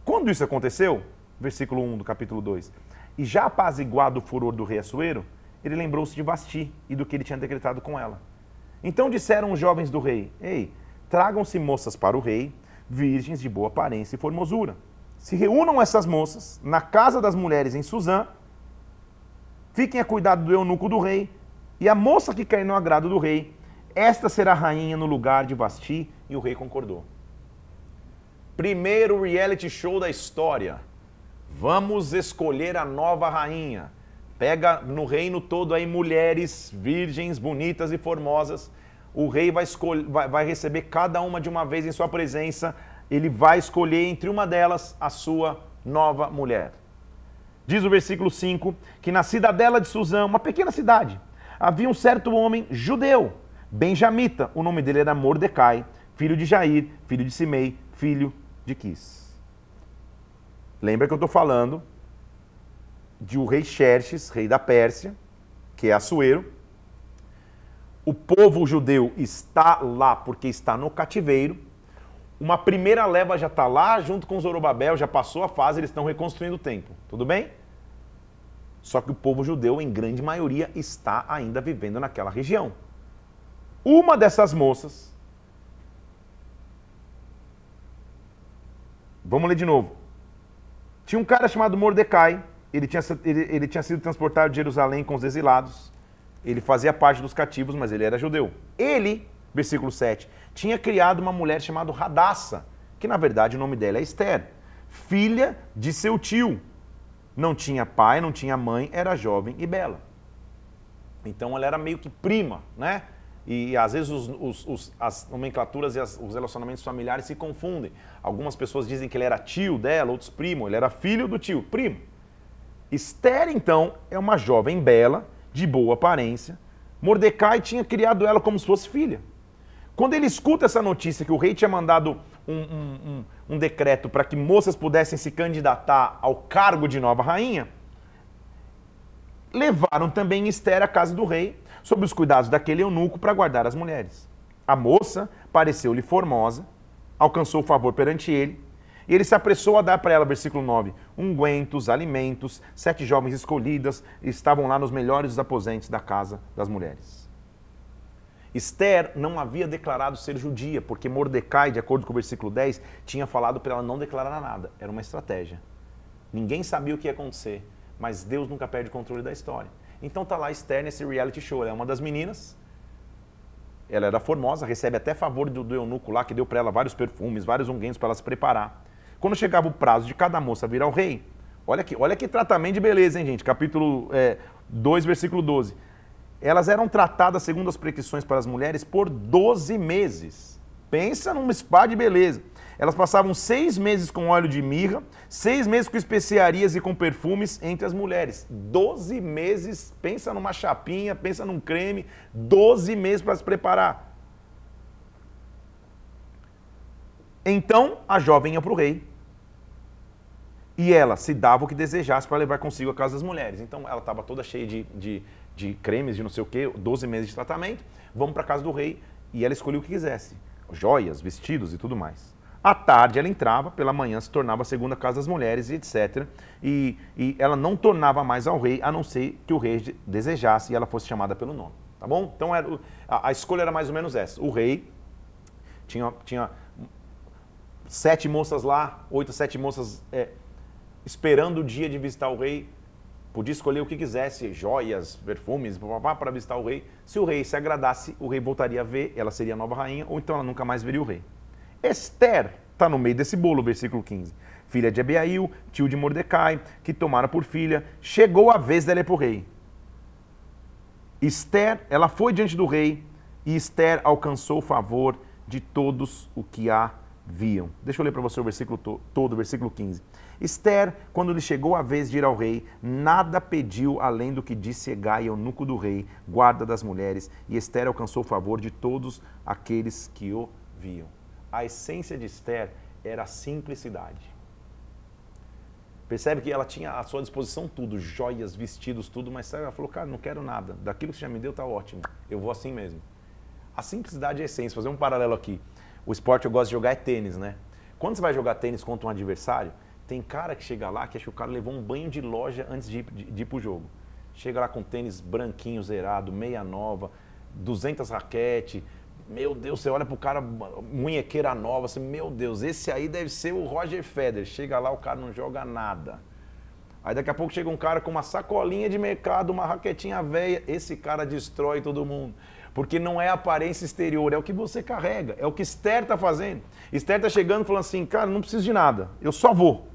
S1: Quando isso aconteceu, versículo 1 do capítulo 2, e já apaziguado o furor do rei Assuero, ele lembrou-se de Vasti e do que ele tinha decretado com ela. Então disseram os jovens do rei: Ei, tragam-se moças para o rei, virgens de boa aparência e formosura se reúnam essas moças na casa das mulheres em Suzã, fiquem a cuidado do eunuco do rei, e a moça que cair no agrado do rei, esta será rainha no lugar de Basti, e o rei concordou. Primeiro reality show da história. Vamos escolher a nova rainha. Pega no reino todo aí mulheres virgens, bonitas e formosas. O rei vai, escolher, vai, vai receber cada uma de uma vez em sua presença ele vai escolher entre uma delas a sua nova mulher. Diz o versículo 5 que na cidadela de Suzã, uma pequena cidade, havia um certo homem judeu, benjamita, o nome dele era Mordecai, filho de Jair, filho de Simei, filho de Quis. Lembra que eu estou falando de o rei Xerxes, rei da Pérsia, que é Assuero. O povo judeu está lá porque está no cativeiro, uma primeira leva já está lá, junto com Zorobabel, já passou a fase, eles estão reconstruindo o templo. Tudo bem? Só que o povo judeu, em grande maioria, está ainda vivendo naquela região. Uma dessas moças. Vamos ler de novo. Tinha um cara chamado Mordecai. Ele tinha, ele, ele tinha sido transportado de Jerusalém com os exilados. Ele fazia parte dos cativos, mas ele era judeu. Ele, versículo 7, tinha criado uma mulher chamada Radassa, que na verdade o nome dela é Esther, filha de seu tio. Não tinha pai, não tinha mãe, era jovem e bela. Então ela era meio que prima, né? E às vezes os, os, os, as nomenclaturas e as, os relacionamentos familiares se confundem. Algumas pessoas dizem que ele era tio dela, outros primo, ele era filho do tio, primo. Esther, então, é uma jovem bela, de boa aparência. Mordecai tinha criado ela como se fosse filha. Quando ele escuta essa notícia que o rei tinha mandado um, um, um, um decreto para que moças pudessem se candidatar ao cargo de nova rainha, levaram também Esther à casa do rei, sob os cuidados daquele eunuco para guardar as mulheres. A moça pareceu-lhe formosa, alcançou favor perante ele, e ele se apressou a dar para ela, versículo 9, ungüentos, alimentos, sete jovens escolhidas estavam lá nos melhores aposentos da casa das mulheres. Esther não havia declarado ser judia, porque Mordecai, de acordo com o versículo 10, tinha falado para ela não declarar nada. Era uma estratégia. Ninguém sabia o que ia acontecer, mas Deus nunca perde o controle da história. Então tá lá Esther nesse reality show. Ela é uma das meninas. Ela era formosa, recebe até favor do, do eunuco lá, que deu para ela vários perfumes, vários unguentos para ela se preparar. Quando chegava o prazo de cada moça vir ao rei, olha que, olha que tratamento de beleza, hein, gente? Capítulo é, 2, versículo 12 elas eram tratadas, segundo as prescrições para as mulheres, por 12 meses. Pensa num spa de beleza. Elas passavam seis meses com óleo de mirra, seis meses com especiarias e com perfumes entre as mulheres. Doze meses, pensa numa chapinha, pensa num creme, doze meses para se preparar. Então a jovem ia para o rei. E ela se dava o que desejasse para levar consigo a casa das mulheres. Então ela estava toda cheia de, de de cremes, de não sei o quê, 12 meses de tratamento, vamos para casa do rei e ela escolhia o que quisesse, joias, vestidos e tudo mais. À tarde ela entrava, pela manhã se tornava a segunda casa das mulheres e etc. E, e ela não tornava mais ao rei, a não ser que o rei desejasse e ela fosse chamada pelo nome. Tá bom? Então era, a, a escolha era mais ou menos essa. O rei tinha, tinha sete moças lá, oito, sete moças é, esperando o dia de visitar o rei podia escolher o que quisesse, joias, perfumes, para visitar o rei. Se o rei se agradasse, o rei voltaria a ver, ela seria a nova rainha, ou então ela nunca mais veria o rei. Esther está no meio desse bolo, versículo 15. Filha de Abiail, tio de Mordecai, que tomara por filha, chegou a vez dela ir para o rei. Esther, ela foi diante do rei, e Esther alcançou o favor de todos o que a viam. Deixa eu ler para você o versículo to todo, versículo 15. Esther, quando lhe chegou a vez de ir ao rei, nada pediu além do que disse Egai, eunuco do rei, guarda das mulheres, e Esther alcançou o favor de todos aqueles que o viam. A essência de Esther era a simplicidade. Percebe que ela tinha à sua disposição tudo, joias, vestidos, tudo, mas ela falou, cara, não quero nada, daquilo que você já me deu está ótimo, eu vou assim mesmo. A simplicidade é a essência, fazer um paralelo aqui. O esporte eu gosto de jogar é tênis, né? Quando você vai jogar tênis contra um adversário, tem cara que chega lá que acha que o cara levou um banho de loja antes de ir, de, de ir pro jogo. Chega lá com tênis branquinho, zerado, meia nova, 200 raquete. Meu Deus, você olha pro cara, munhequeira nova, assim, meu Deus, esse aí deve ser o Roger Federer. Chega lá, o cara não joga nada. Aí daqui a pouco chega um cara com uma sacolinha de mercado, uma raquetinha velha, esse cara destrói todo mundo. Porque não é a aparência exterior, é o que você carrega, é o que Esther está fazendo. Esther está chegando falando assim, cara, não preciso de nada, eu só vou.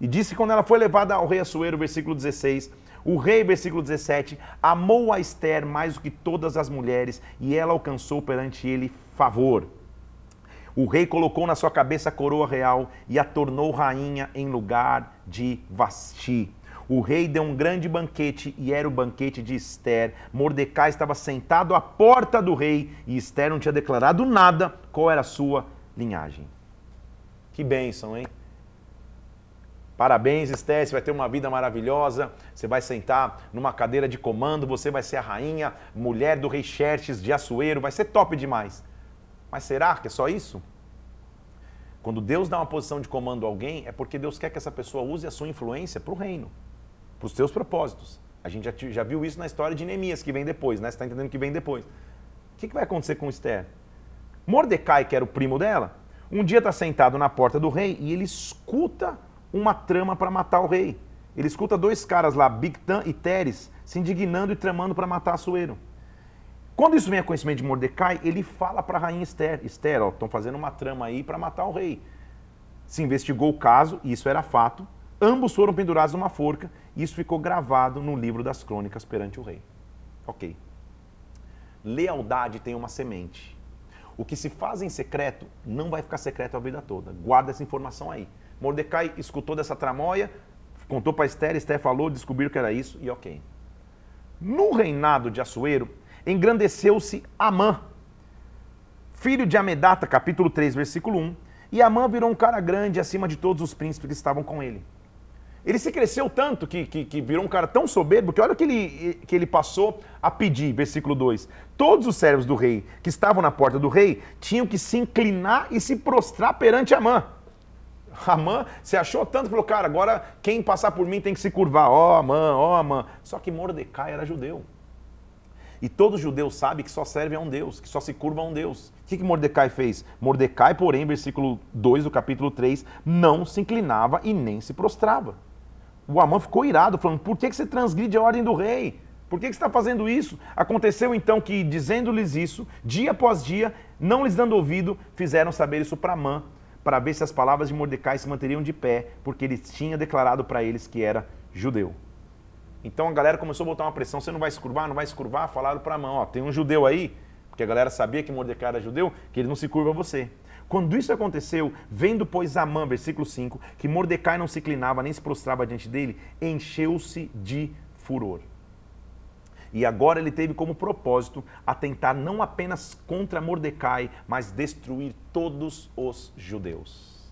S1: E disse quando ela foi levada ao rei Assuero, versículo 16, o rei, versículo 17, amou a Esther mais do que todas as mulheres e ela alcançou perante ele favor. O rei colocou na sua cabeça a coroa real e a tornou rainha em lugar de Vasti. O rei deu um grande banquete e era o banquete de Esther. Mordecai estava sentado à porta do rei e Esther não tinha declarado nada qual era a sua linhagem. Que bênção, hein? Parabéns, Esther, você vai ter uma vida maravilhosa. Você vai sentar numa cadeira de comando, você vai ser a rainha, mulher do rei Xerxes de Assuero, vai ser top demais. Mas será que é só isso? Quando Deus dá uma posição de comando a alguém, é porque Deus quer que essa pessoa use a sua influência para o reino, para os seus propósitos. A gente já, já, viu isso na história de Neemias, que vem depois, né? Você está entendendo que vem depois. O que, que vai acontecer com Esther? Mordecai, que era o primo dela, um dia está sentado na porta do rei e ele escuta uma trama para matar o rei. Ele escuta dois caras lá, Bigtan e Teres, se indignando e tramando para matar Assuero. Quando isso vem a conhecimento de Mordecai, ele fala para a rainha Esther: Esther, estão fazendo uma trama aí para matar o rei. Se investigou o caso, e isso era fato. Ambos foram pendurados numa forca, e isso ficou gravado no livro das crônicas perante o rei. Ok. lealdade tem uma semente. O que se faz em secreto não vai ficar secreto a vida toda. Guarda essa informação aí. Mordecai escutou dessa tramóia, contou para Esther, Esther falou, descobriu que era isso e ok. No reinado de Assuero, engrandeceu-se Amã, filho de Amedata, capítulo 3, versículo 1, e Amã virou um cara grande acima de todos os príncipes que estavam com ele. Ele se cresceu tanto que, que, que, virou um cara tão soberbo que olha o que ele, que ele passou a pedir, versículo 2. Todos os servos do rei que estavam na porta do rei tinham que se inclinar e se prostrar perante Amã. Amã se achou tanto, falou, cara, agora quem passar por mim tem que se curvar. Ó, oh, Amã, ó, oh, Amã. Só que Mordecai era judeu. E todo judeu sabe que só serve a um Deus, que só se curva a um Deus. O que, que Mordecai fez? Mordecai, porém, versículo 2 do capítulo 3, não se inclinava e nem se prostrava. O Amã ficou irado, falando: por que, você transgride a ordem do rei? Por que, que você está fazendo isso? Aconteceu então que, dizendo-lhes isso, dia após dia, não lhes dando ouvido, fizeram saber isso para Amã, para ver se as palavras de Mordecai se manteriam de pé, porque ele tinha declarado para eles que era judeu. Então a galera começou a botar uma pressão: você não vai se curvar, não vai se curvar? Falaram para Amã: ó, tem um judeu aí, porque a galera sabia que Mordecai era judeu, que ele não se curva a você. Quando isso aconteceu, vendo, pois, Amã, versículo 5, que Mordecai não se inclinava nem se prostrava diante dele, encheu-se de furor. E agora ele teve como propósito atentar não apenas contra Mordecai, mas destruir todos os judeus.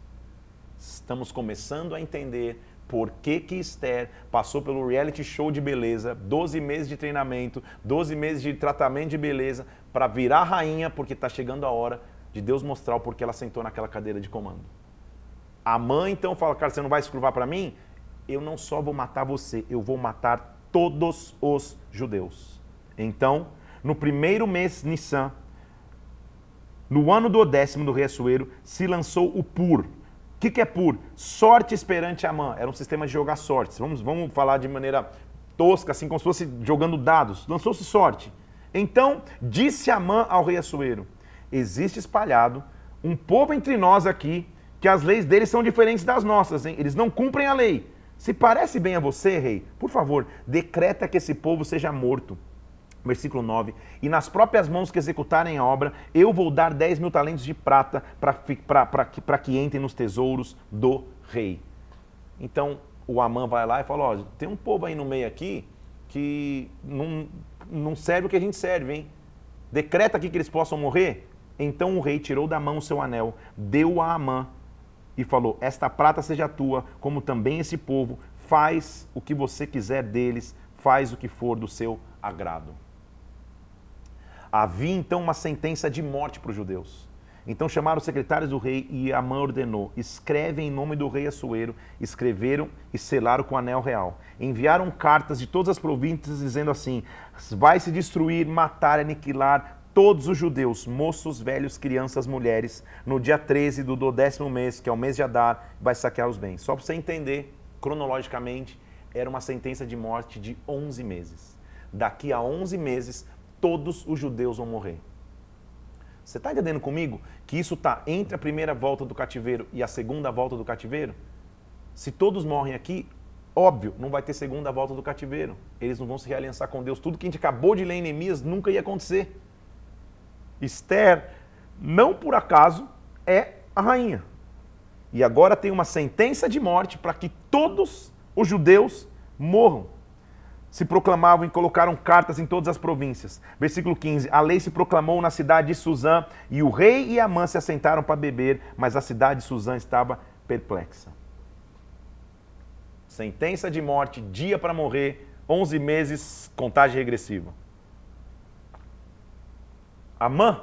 S1: Estamos começando a entender por que, que Esther passou pelo reality show de beleza, 12 meses de treinamento, 12 meses de tratamento de beleza, para virar rainha, porque está chegando a hora de Deus mostrar o porquê ela sentou naquela cadeira de comando. A mãe então fala, cara, você não vai se curvar para mim? Eu não só vou matar você, eu vou matar todos os judeus. Então, no primeiro mês Nissan, no ano do décimo do rei Assuero, se lançou o Pur. O que, que é Pur? Sorte esperante Amã. Era um sistema de jogar sortes. Vamos, vamos falar de maneira tosca, assim como se fosse jogando dados. Lançou-se sorte. Então, disse Amã ao rei Assuero, existe espalhado um povo entre nós aqui que as leis deles são diferentes das nossas, hein? Eles não cumprem a lei. Se parece bem a você, rei, por favor, decreta que esse povo seja morto. Versículo 9: E nas próprias mãos que executarem a obra, eu vou dar 10 mil talentos de prata para que, que entrem nos tesouros do rei. Então o Amã vai lá e fala: Ó, tem um povo aí no meio aqui que não, não serve o que a gente serve, hein? Decreta aqui que eles possam morrer. Então o rei tirou da mão seu anel, deu a Amã e falou: Esta prata seja tua, como também esse povo, faz o que você quiser deles, faz o que for do seu agrado. Havia então uma sentença de morte para os judeus. Então chamaram os secretários do rei e Amã ordenou: escreve em nome do rei Assuero. Escreveram e selaram com o anel real. Enviaram cartas de todas as províncias dizendo assim: vai se destruir, matar, aniquilar todos os judeus, moços, velhos, crianças, mulheres, no dia 13 do, do décimo mês, que é o mês de Adar, vai saquear os bens. Só para você entender, cronologicamente, era uma sentença de morte de 11 meses. Daqui a 11 meses, todos os judeus vão morrer. Você está entendendo comigo que isso está entre a primeira volta do cativeiro e a segunda volta do cativeiro? Se todos morrem aqui, óbvio, não vai ter segunda volta do cativeiro. Eles não vão se realiançar com Deus. Tudo que a gente acabou de ler em Neemias nunca ia acontecer. Esther, não por acaso, é a rainha. E agora tem uma sentença de morte para que todos os judeus morram. Se proclamavam e colocaram cartas em todas as províncias. Versículo 15: A lei se proclamou na cidade de Suzã, e o rei e a mãe se assentaram para beber, mas a cidade de Suzã estava perplexa. Sentença de morte, dia para morrer, 11 meses, contagem regressiva. Amã,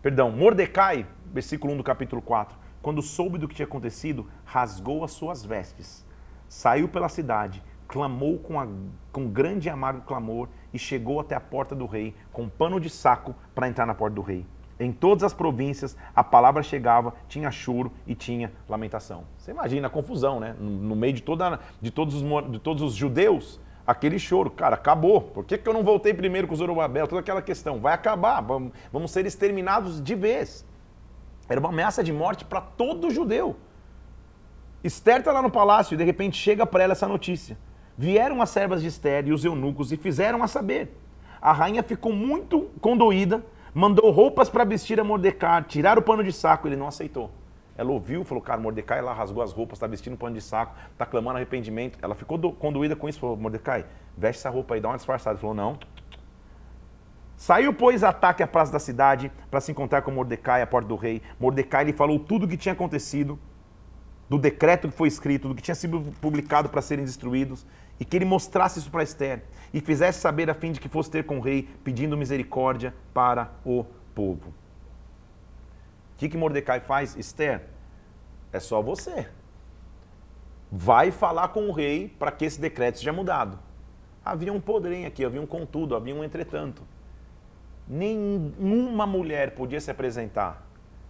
S1: perdão, Mordecai, versículo 1 do capítulo 4, quando soube do que tinha acontecido, rasgou as suas vestes, saiu pela cidade, clamou com, a, com grande e amargo clamor e chegou até a porta do rei com um pano de saco para entrar na porta do rei. Em todas as províncias a palavra chegava, tinha choro e tinha lamentação. Você imagina a confusão, né? No meio de, toda, de, todos, os, de todos os judeus, aquele choro, cara, acabou. Por que, que eu não voltei primeiro com o Zorobabel? Toda aquela questão. Vai acabar, vamos, vamos ser exterminados de vez. Era uma ameaça de morte para todo judeu. Esther está lá no palácio e de repente chega para ela essa notícia. Vieram as servas de Esther e os eunucos e fizeram a saber. a rainha ficou muito condoída, mandou roupas para vestir a Mordecai, tirar o pano de saco, ele não aceitou. Ela ouviu, falou, cara, Mordecai, ela rasgou as roupas, está vestindo um pano de saco, está clamando arrependimento. Ela ficou do, conduída com isso, falou, Mordecai, veste essa roupa aí, dá uma disfarçada. Ele falou, não. Saiu, pois, ataque à praça da cidade para se encontrar com Mordecai à porta do rei. Mordecai lhe falou tudo o que tinha acontecido, do decreto que foi escrito, do que tinha sido publicado para serem destruídos, e que ele mostrasse isso para Esther e fizesse saber a fim de que fosse ter com o rei, pedindo misericórdia para o povo. Que, que Mordecai faz? Esther, é só você. Vai falar com o rei para que esse decreto seja mudado. Havia um podrem aqui, havia um contudo, havia um entretanto. Nenhuma mulher podia se apresentar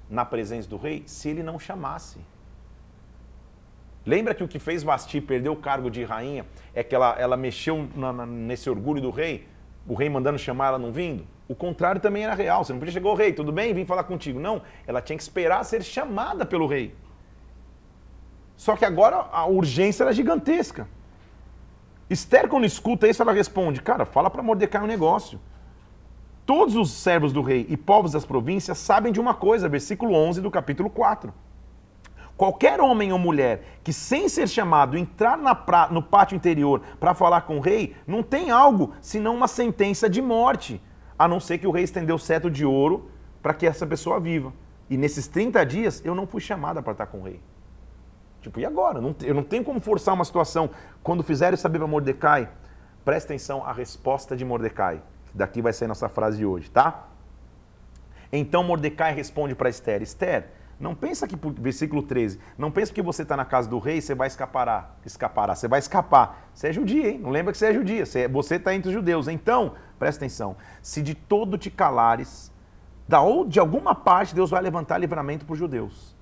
S1: na presença do rei se ele não chamasse. Lembra que o que fez Vasti perder o cargo de rainha é que ela, ela mexeu na, na, nesse orgulho do rei? O rei mandando chamar ela não vindo? O contrário também era real. Você não podia chegar ao rei, tudo bem, vim falar contigo. Não, ela tinha que esperar ser chamada pelo rei. Só que agora a urgência era gigantesca. Esther, quando escuta isso, ela responde: Cara, fala para Mordecai um negócio. Todos os servos do rei e povos das províncias sabem de uma coisa, versículo 11 do capítulo 4. Qualquer homem ou mulher que, sem ser chamado, entrar pra, no pátio interior para falar com o rei, não tem algo senão uma sentença de morte, a não ser que o rei estendeu o cetro de ouro para que essa pessoa viva. E nesses 30 dias eu não fui chamada para estar com o rei. Tipo, e agora? Eu não tenho como forçar uma situação. Quando fizerem saber para Mordecai, presta atenção à resposta de Mordecai. Daqui vai ser nossa frase de hoje, tá? Então Mordecai responde para Esther: Esther, não pensa que, versículo 13, não pensa que você está na casa do rei, você vai escapar, escapará, você vai escapar. Você é judia, hein? Não lembra que você é judia, você está entre os judeus. Então, presta atenção, se de todo te calares, da, ou de alguma parte Deus vai levantar livramento para os judeus.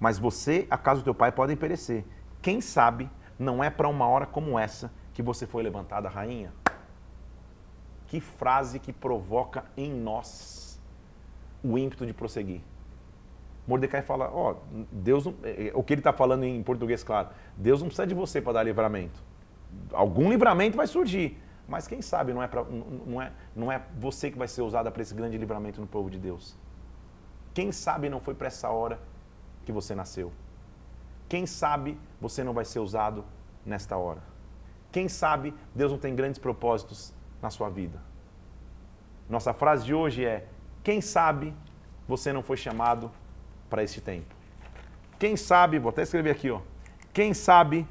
S1: Mas você, a casa do teu pai, podem perecer. Quem sabe não é para uma hora como essa que você foi levantada rainha? Que frase que provoca em nós o ímpeto de prosseguir. Mordecai fala, ó, oh, Deus, é, é, o que ele está falando em português, claro, Deus não precisa de você para dar livramento. Algum livramento vai surgir, mas quem sabe não é, pra, não é, não é você que vai ser usada para esse grande livramento no povo de Deus. Quem sabe não foi para essa hora que você nasceu. Quem sabe você não vai ser usado nesta hora. Quem sabe Deus não tem grandes propósitos na sua vida. Nossa frase de hoje é: quem sabe você não foi chamado para este tempo. Quem sabe, vou até escrever aqui, ó. Quem sabe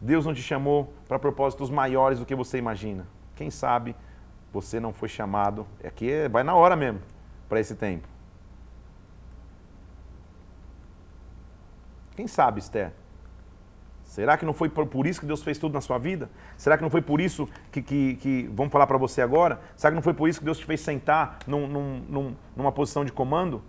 S1: Deus não te chamou para propósitos maiores do que você imagina. Quem sabe você não foi chamado, aqui é, vai na hora mesmo, para esse tempo. Quem sabe, Esther? Será que não foi por isso que Deus fez tudo na sua vida? Será que não foi por isso que, que, que vamos falar para você agora? Será que não foi por isso que Deus te fez sentar num, num, numa posição de comando?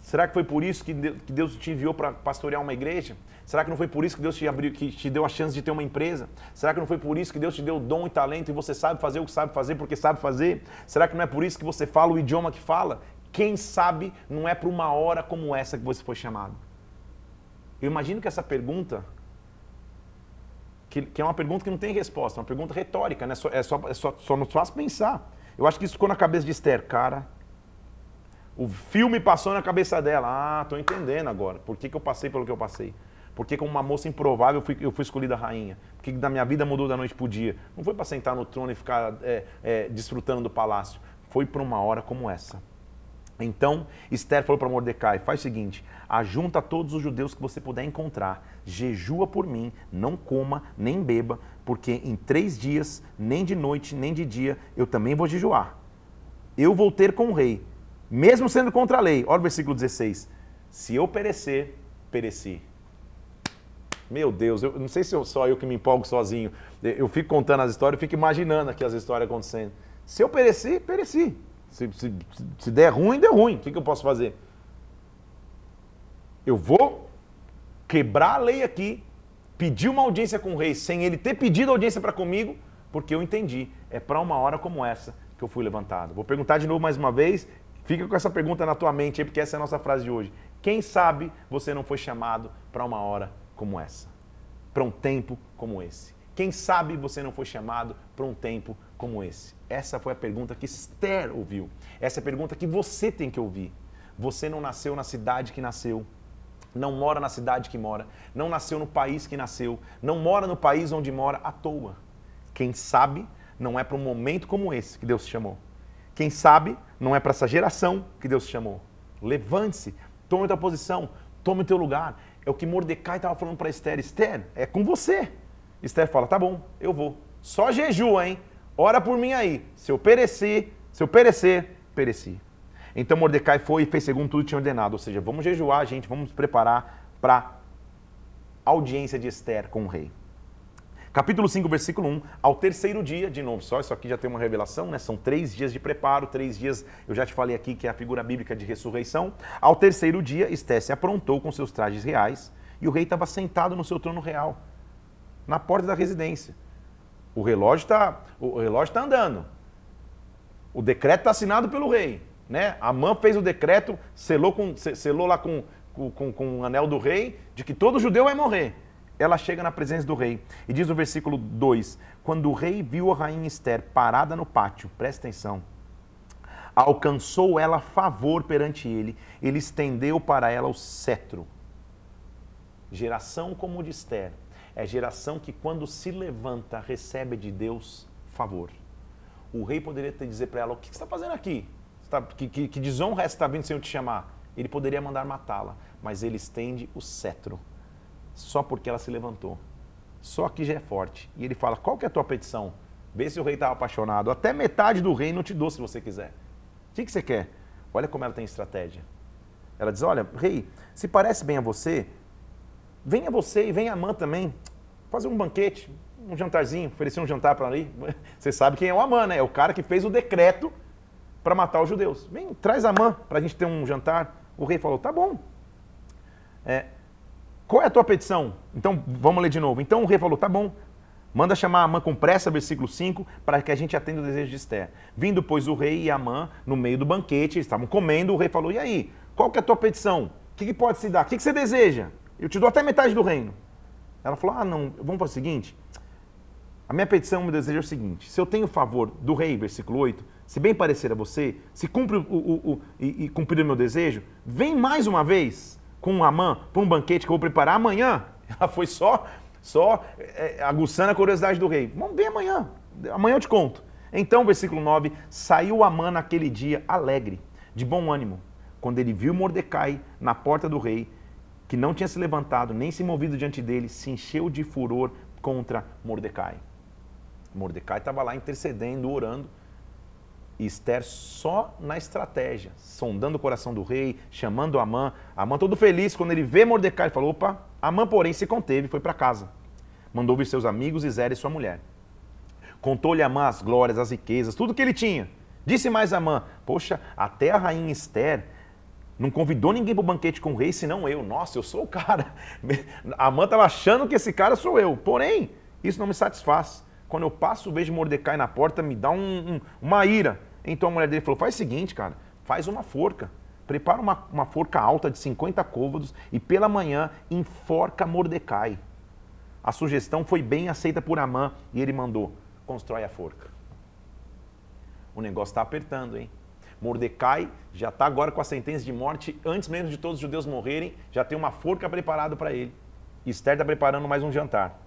S1: Será que foi por isso que Deus te enviou para pastorear uma igreja? Será que não foi por isso que Deus te, abriu, que te deu a chance de ter uma empresa? Será que não foi por isso que Deus te deu dom e talento e você sabe fazer o que sabe fazer porque sabe fazer? Será que não é por isso que você fala o idioma que fala? Quem sabe não é para uma hora como essa que você foi chamado? Eu imagino que essa pergunta, que, que é uma pergunta que não tem resposta, é uma pergunta retórica, né? é, só, é só, só nos faz pensar. Eu acho que isso ficou na cabeça de Esther, cara o filme passou na cabeça dela. Ah, tô entendendo agora. Por que, que eu passei pelo que eu passei? Por que, como uma moça improvável, eu fui, eu fui escolhida rainha? Por que, que da minha vida mudou da noite para o dia? Não foi para sentar no trono e ficar é, é, desfrutando do palácio. Foi para uma hora como essa. Então, Esther falou para Mordecai: faz o seguinte, ajunta todos os judeus que você puder encontrar, jejua por mim, não coma nem beba, porque em três dias, nem de noite, nem de dia, eu também vou jejuar. Eu vou ter com o rei, mesmo sendo contra a lei. Olha o versículo 16. Se eu perecer, pereci. Meu Deus, eu não sei se eu, só eu que me empolgo sozinho. Eu fico contando as histórias, eu fico imaginando aqui as histórias acontecendo. Se eu perecer, pereci. Se, se, se der ruim, deu ruim. O que, que eu posso fazer? Eu vou quebrar a lei aqui, pedir uma audiência com o rei sem ele ter pedido audiência para comigo, porque eu entendi. É para uma hora como essa que eu fui levantado. Vou perguntar de novo mais uma vez Fica com essa pergunta na tua mente porque essa é a nossa frase de hoje. Quem sabe você não foi chamado para uma hora como essa? Para um tempo como esse? Quem sabe você não foi chamado para um tempo como esse? Essa foi a pergunta que Esther ouviu. Essa é a pergunta que você tem que ouvir. Você não nasceu na cidade que nasceu, não mora na cidade que mora, não nasceu no país que nasceu, não mora no país onde mora à toa. Quem sabe não é para um momento como esse que Deus te chamou. Quem sabe não é para essa geração que Deus te chamou. Levante-se, tome a tua posição, tome o teu lugar. É o que Mordecai estava falando para Esther. Esther, é com você. Esther fala, tá bom, eu vou. Só jejua, hein? Ora por mim aí. Se eu perecer, se eu perecer, pereci. Então Mordecai foi e fez segundo tudo que tinha ordenado. Ou seja, vamos jejuar, gente, vamos nos preparar para audiência de Esther com o rei. Capítulo 5, versículo 1, ao terceiro dia, de novo, só isso aqui já tem uma revelação, né? São três dias de preparo, três dias, eu já te falei aqui que é a figura bíblica de ressurreição. Ao terceiro dia, Esté se aprontou com seus trajes reais e o rei estava sentado no seu trono real, na porta da residência. O relógio está tá andando. O decreto está assinado pelo rei. Né? Amã fez o decreto, selou, com, selou lá com, com, com o anel do rei, de que todo judeu vai morrer ela chega na presença do rei. E diz o versículo 2: Quando o rei viu a rainha Esther parada no pátio, presta atenção, alcançou ela favor perante ele, ele estendeu para ela o cetro. Geração como de Esther é geração que, quando se levanta, recebe de Deus favor. O rei poderia te dizer para ela: O que você está fazendo aqui? Tá, que, que, que desonra essa está vindo sem eu te chamar? Ele poderia mandar matá-la, mas ele estende o cetro só porque ela se levantou. Só que já é forte. E ele fala: qual que é a tua petição? Vê se o rei estava apaixonado. Até metade do reino te dou se você quiser. O que, que você quer? Olha como ela tem estratégia. Ela diz: Olha, rei, se parece bem a você, venha você e venha a Amã também. Fazer um banquete, um jantarzinho, oferecer um jantar para ali. Você sabe quem é o Amã, né? É o cara que fez o decreto para matar os judeus. Vem, traz Amã para a gente ter um jantar. O rei falou: Tá bom. É, qual é a tua petição? Então, vamos ler de novo. Então o rei falou: tá bom, Manda chamar Amã com pressa, versículo 5, para que a gente atenda o desejo de Esther. Vindo, pois, o rei e Amã no meio do banquete, estavam comendo, o rei falou, e aí, qual que é a tua petição? O que, que pode se dar? O que, que você deseja? Eu te dou até metade do reino. Ela falou, ah, não, vamos para o seguinte, a minha petição, meu desejo é o seguinte, se eu tenho favor do rei, versículo 8, se bem parecer a você, se cumpre o, o, o e, e cumprir o meu desejo, vem mais uma vez com um Amã para um banquete que eu vou preparar amanhã. Ela foi só, só é, aguçando a curiosidade do rei. Vamos ver amanhã. Amanhã eu te conto. Então, versículo 9: Saiu Amã naquele dia alegre, de bom ânimo, quando ele viu Mordecai na porta do rei, que não tinha se levantado nem se movido diante dele, se encheu de furor contra Mordecai. Mordecai estava lá intercedendo, orando, e Esther só na estratégia, sondando o coração do rei, chamando Amã. Amã todo feliz, quando ele vê Mordecai, ele falou, opa, Amã porém se conteve e foi para casa. Mandou vir seus amigos e Zera e sua mulher. Contou-lhe Amã as glórias, as riquezas, tudo que ele tinha. Disse mais Amã, poxa, até a rainha Esther não convidou ninguém para o banquete com o rei, senão eu. Nossa, eu sou o cara. Amã estava achando que esse cara sou eu. Porém, isso não me satisfaz. Quando eu passo, vejo Mordecai na porta, me dá um, um, uma ira. Então a mulher dele falou: faz o seguinte, cara, faz uma forca. Prepara uma, uma forca alta de 50 côvados e pela manhã enforca Mordecai. A sugestão foi bem aceita por Amã e ele mandou: constrói a forca. O negócio está apertando, hein? Mordecai já está agora com a sentença de morte, antes mesmo de todos os judeus morrerem, já tem uma forca preparada para ele. Esther está preparando mais um jantar.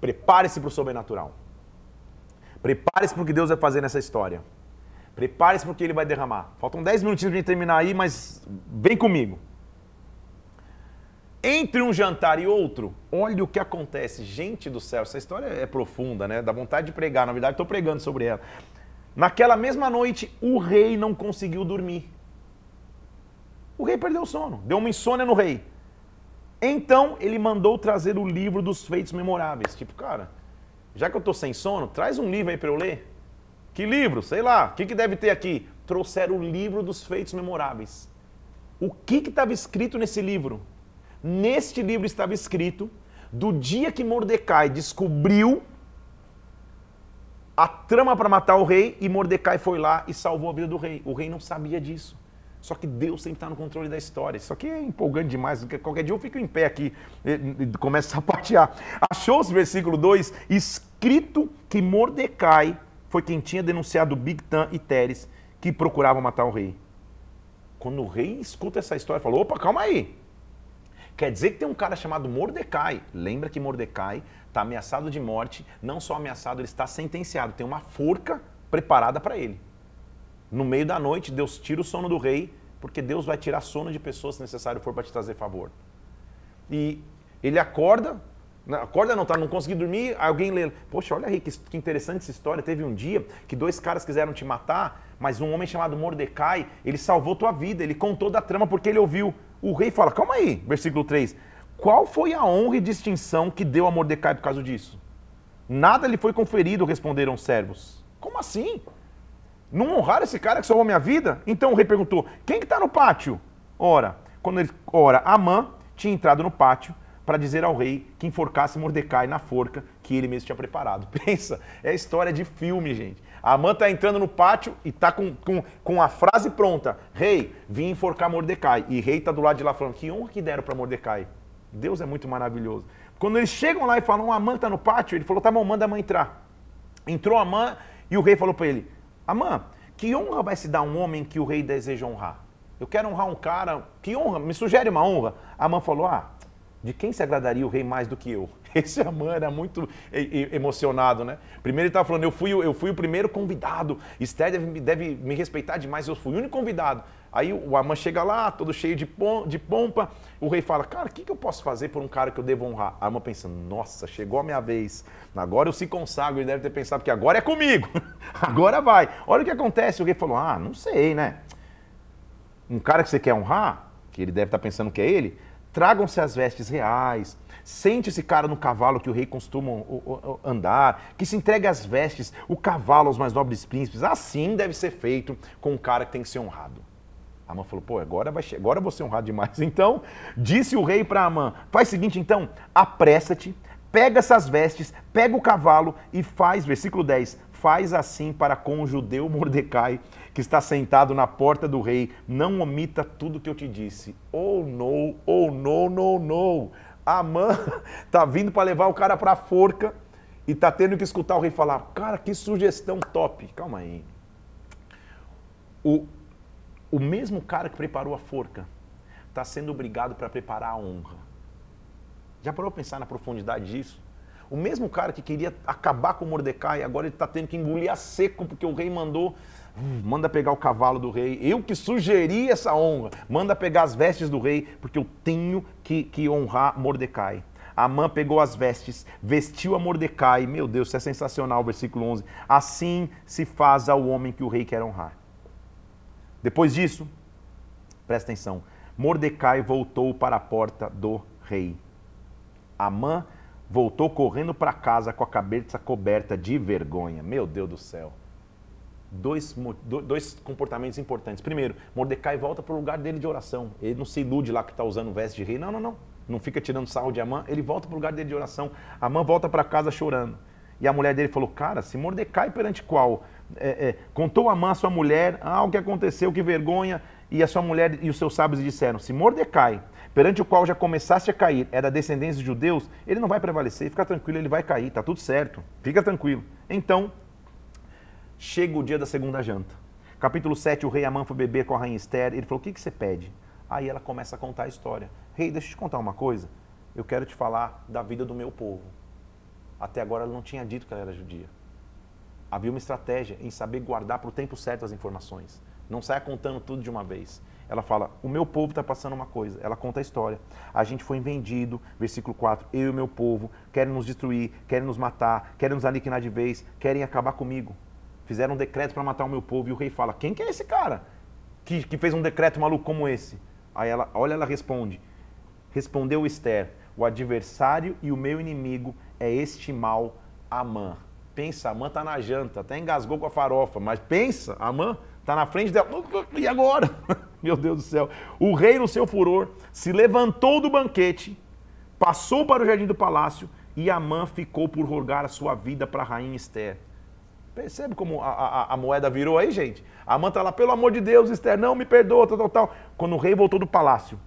S1: Prepare-se para o sobrenatural. Prepare-se para o que Deus vai fazer nessa história. Prepare-se para o que Ele vai derramar. Faltam 10 minutinhos para gente terminar aí, mas vem comigo. Entre um jantar e outro, olha o que acontece. Gente do céu, essa história é profunda, né? Dá vontade de pregar. Na verdade, estou pregando sobre ela. Naquela mesma noite, o rei não conseguiu dormir. O rei perdeu o sono. Deu uma insônia no rei. Então ele mandou trazer o livro dos feitos memoráveis. Tipo, cara, já que eu estou sem sono, traz um livro aí para eu ler. Que livro? Sei lá. O que, que deve ter aqui? Trouxeram o livro dos feitos memoráveis. O que estava escrito nesse livro? Neste livro estava escrito do dia que Mordecai descobriu a trama para matar o rei e Mordecai foi lá e salvou a vida do rei. O rei não sabia disso. Só que Deus sempre está no controle da história. Isso aqui é empolgante demais. Qualquer dia eu fico em pé aqui e, e começo a sapatear. Achou-se, versículo 2, escrito que Mordecai foi quem tinha denunciado Bigtan e Teres, que procuravam matar o rei. Quando o rei escuta essa história, falou: opa, calma aí. Quer dizer que tem um cara chamado Mordecai. Lembra que Mordecai está ameaçado de morte. Não só ameaçado, ele está sentenciado. Tem uma forca preparada para ele. No meio da noite, Deus tira o sono do rei, porque Deus vai tirar sono de pessoas se necessário for para te trazer favor. E ele acorda, acorda não, tá? Não consegui dormir, alguém lê, poxa, olha aí que, que interessante essa história. Teve um dia que dois caras quiseram te matar, mas um homem chamado Mordecai, ele salvou tua vida, ele contou da trama porque ele ouviu. O rei fala, calma aí, versículo 3. Qual foi a honra e distinção que deu a Mordecai por causa disso? Nada lhe foi conferido, responderam os servos. Como assim? Não honraram esse cara que salvou minha vida? Então o rei perguntou: quem que está no pátio? Ora, quando ele, ora, Amã tinha entrado no pátio para dizer ao rei que enforcasse Mordecai na forca que ele mesmo tinha preparado. Pensa, é história de filme, gente. A Amã está entrando no pátio e está com, com, com a frase pronta: Rei, vim enforcar Mordecai. E rei está do lado de lá falando: Que honra que deram para Mordecai. Deus é muito maravilhoso. Quando eles chegam lá e falam: Amã está no pátio, ele falou: Tá bom, manda a Amã entrar. Entrou a Amã e o rei falou para ele: Amã, que honra vai se dar um homem que o rei deseja honrar? Eu quero honrar um cara, que honra? Me sugere uma honra. Amã falou: Ah, de quem se agradaria o rei mais do que eu? Esse Amã era muito emocionado, né? Primeiro ele estava falando, eu fui, eu fui o primeiro convidado, Esther deve, deve me respeitar demais, eu fui o único convidado. Aí o Amã chega lá, todo cheio de, pom, de pompa, o rei fala, cara, o que, que eu posso fazer por um cara que eu devo honrar? A Amã pensa, nossa, chegou a minha vez, agora eu se consagro, ele deve ter pensado, porque agora é comigo, agora vai. Olha o que acontece, o rei falou, ah, não sei, né? Um cara que você quer honrar, que ele deve estar pensando que é ele, tragam-se as vestes reais, sente esse cara no cavalo que o rei costuma andar, que se entregue as vestes, o cavalo aos mais nobres príncipes. Assim deve ser feito com um cara que tem que ser honrado. Amã falou, pô, agora, vai, agora vou ser honrado demais. Então, disse o rei para Amã, faz o seguinte então, apressa-te, pega essas vestes, pega o cavalo e faz, versículo 10, faz assim para com o judeu Mordecai, que está sentado na porta do rei, não omita tudo que eu te disse. Oh, no, oh, no, no, no. Amã tá vindo para levar o cara para a forca e tá tendo que escutar o rei falar, cara, que sugestão top. Calma aí. O, o mesmo cara que preparou a forca está sendo obrigado para preparar a honra. Já parou para pensar na profundidade disso? O mesmo cara que queria acabar com Mordecai, agora ele está tendo que engolir a seco porque o rei mandou. Hum, manda pegar o cavalo do rei. Eu que sugeri essa honra. Manda pegar as vestes do rei, porque eu tenho que, que honrar Mordecai. Amã pegou as vestes, vestiu a Mordecai. Meu Deus, isso é sensacional, versículo 11. Assim se faz ao homem que o rei quer honrar. Depois disso, presta atenção, Mordecai voltou para a porta do rei. Amã voltou correndo para casa com a cabeça coberta de vergonha. Meu Deus do céu. Dois, dois comportamentos importantes. Primeiro, Mordecai volta para o lugar dele de oração. Ele não se ilude lá que está usando veste de rei. Não, não, não. Não fica tirando sarro de Amã. Ele volta para o lugar dele de oração. Amã volta para casa chorando. E a mulher dele falou: Cara, se Mordecai perante qual é, é, contou a sua mulher, ah, o que aconteceu, que vergonha. E a sua mulher e os seus sábios disseram: Se Mordecai, perante o qual já começasse a cair, da descendência de judeus, ele não vai prevalecer, fica tranquilo, ele vai cair, tá tudo certo, fica tranquilo. Então, chega o dia da segunda janta. Capítulo 7, o rei Amã foi beber com a rainha Esther, ele falou: O que, que você pede? Aí ela começa a contar a história. Rei, deixa eu te contar uma coisa. Eu quero te falar da vida do meu povo. Até agora ela não tinha dito que ela era judia. Havia uma estratégia em saber guardar para o tempo certo as informações. Não saia contando tudo de uma vez. Ela fala: O meu povo está passando uma coisa. Ela conta a história. A gente foi vendido, versículo 4. Eu e o meu povo querem nos destruir, querem nos matar, querem nos aniquilar de vez, querem acabar comigo. Fizeram um decreto para matar o meu povo. E o rei fala: Quem que é esse cara que, que fez um decreto maluco como esse? Aí ela, olha, ela responde: Respondeu Esther: O adversário e o meu inimigo é este mal Amã. Pensa, Amã está na janta, até engasgou com a farofa, mas pensa, Amã está na frente dela. E agora? Meu Deus do céu. O rei, no seu furor, se levantou do banquete, passou para o jardim do palácio e Amã ficou por rogar a sua vida para a rainha Esther. Percebe como a, a, a moeda virou aí, gente? A Amã está lá, pelo amor de Deus, Esther, não me perdoa, tal, tal, tal. Quando o rei voltou do palácio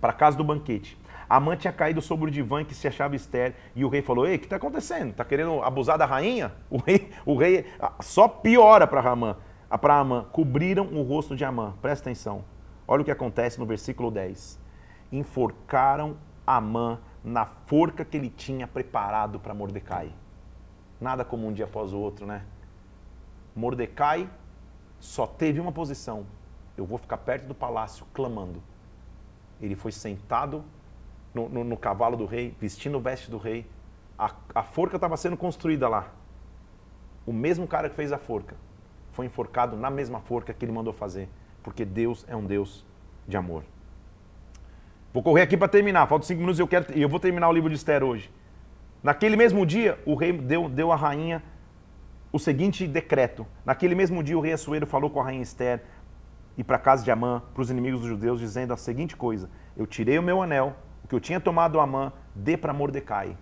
S1: para a casa do banquete, a tinha caído sobre o divã que se achava Esther e o rei falou: Ei, o que está acontecendo? Está querendo abusar da rainha? O rei, o rei só piora para. Para Amã, cobriram o rosto de Amã. Presta atenção. Olha o que acontece no versículo 10. Enforcaram Amã na forca que ele tinha preparado para Mordecai. Nada como um dia após o outro, né? Mordecai só teve uma posição: eu vou ficar perto do palácio clamando. Ele foi sentado no, no, no cavalo do rei, vestindo o veste do rei. A, a forca estava sendo construída lá. O mesmo cara que fez a forca foi enforcado na mesma forca que ele mandou fazer, porque Deus é um Deus de amor. Vou correr aqui para terminar, faltam cinco minutos e eu, quero, eu vou terminar o livro de Esther hoje. Naquele mesmo dia, o rei deu, deu à rainha o seguinte decreto. Naquele mesmo dia, o rei Assuero falou com a rainha Esther e para a casa de Amã, para os inimigos dos judeus, dizendo a seguinte coisa: Eu tirei o meu anel, que eu tinha tomado Amã, dê para Mordecai.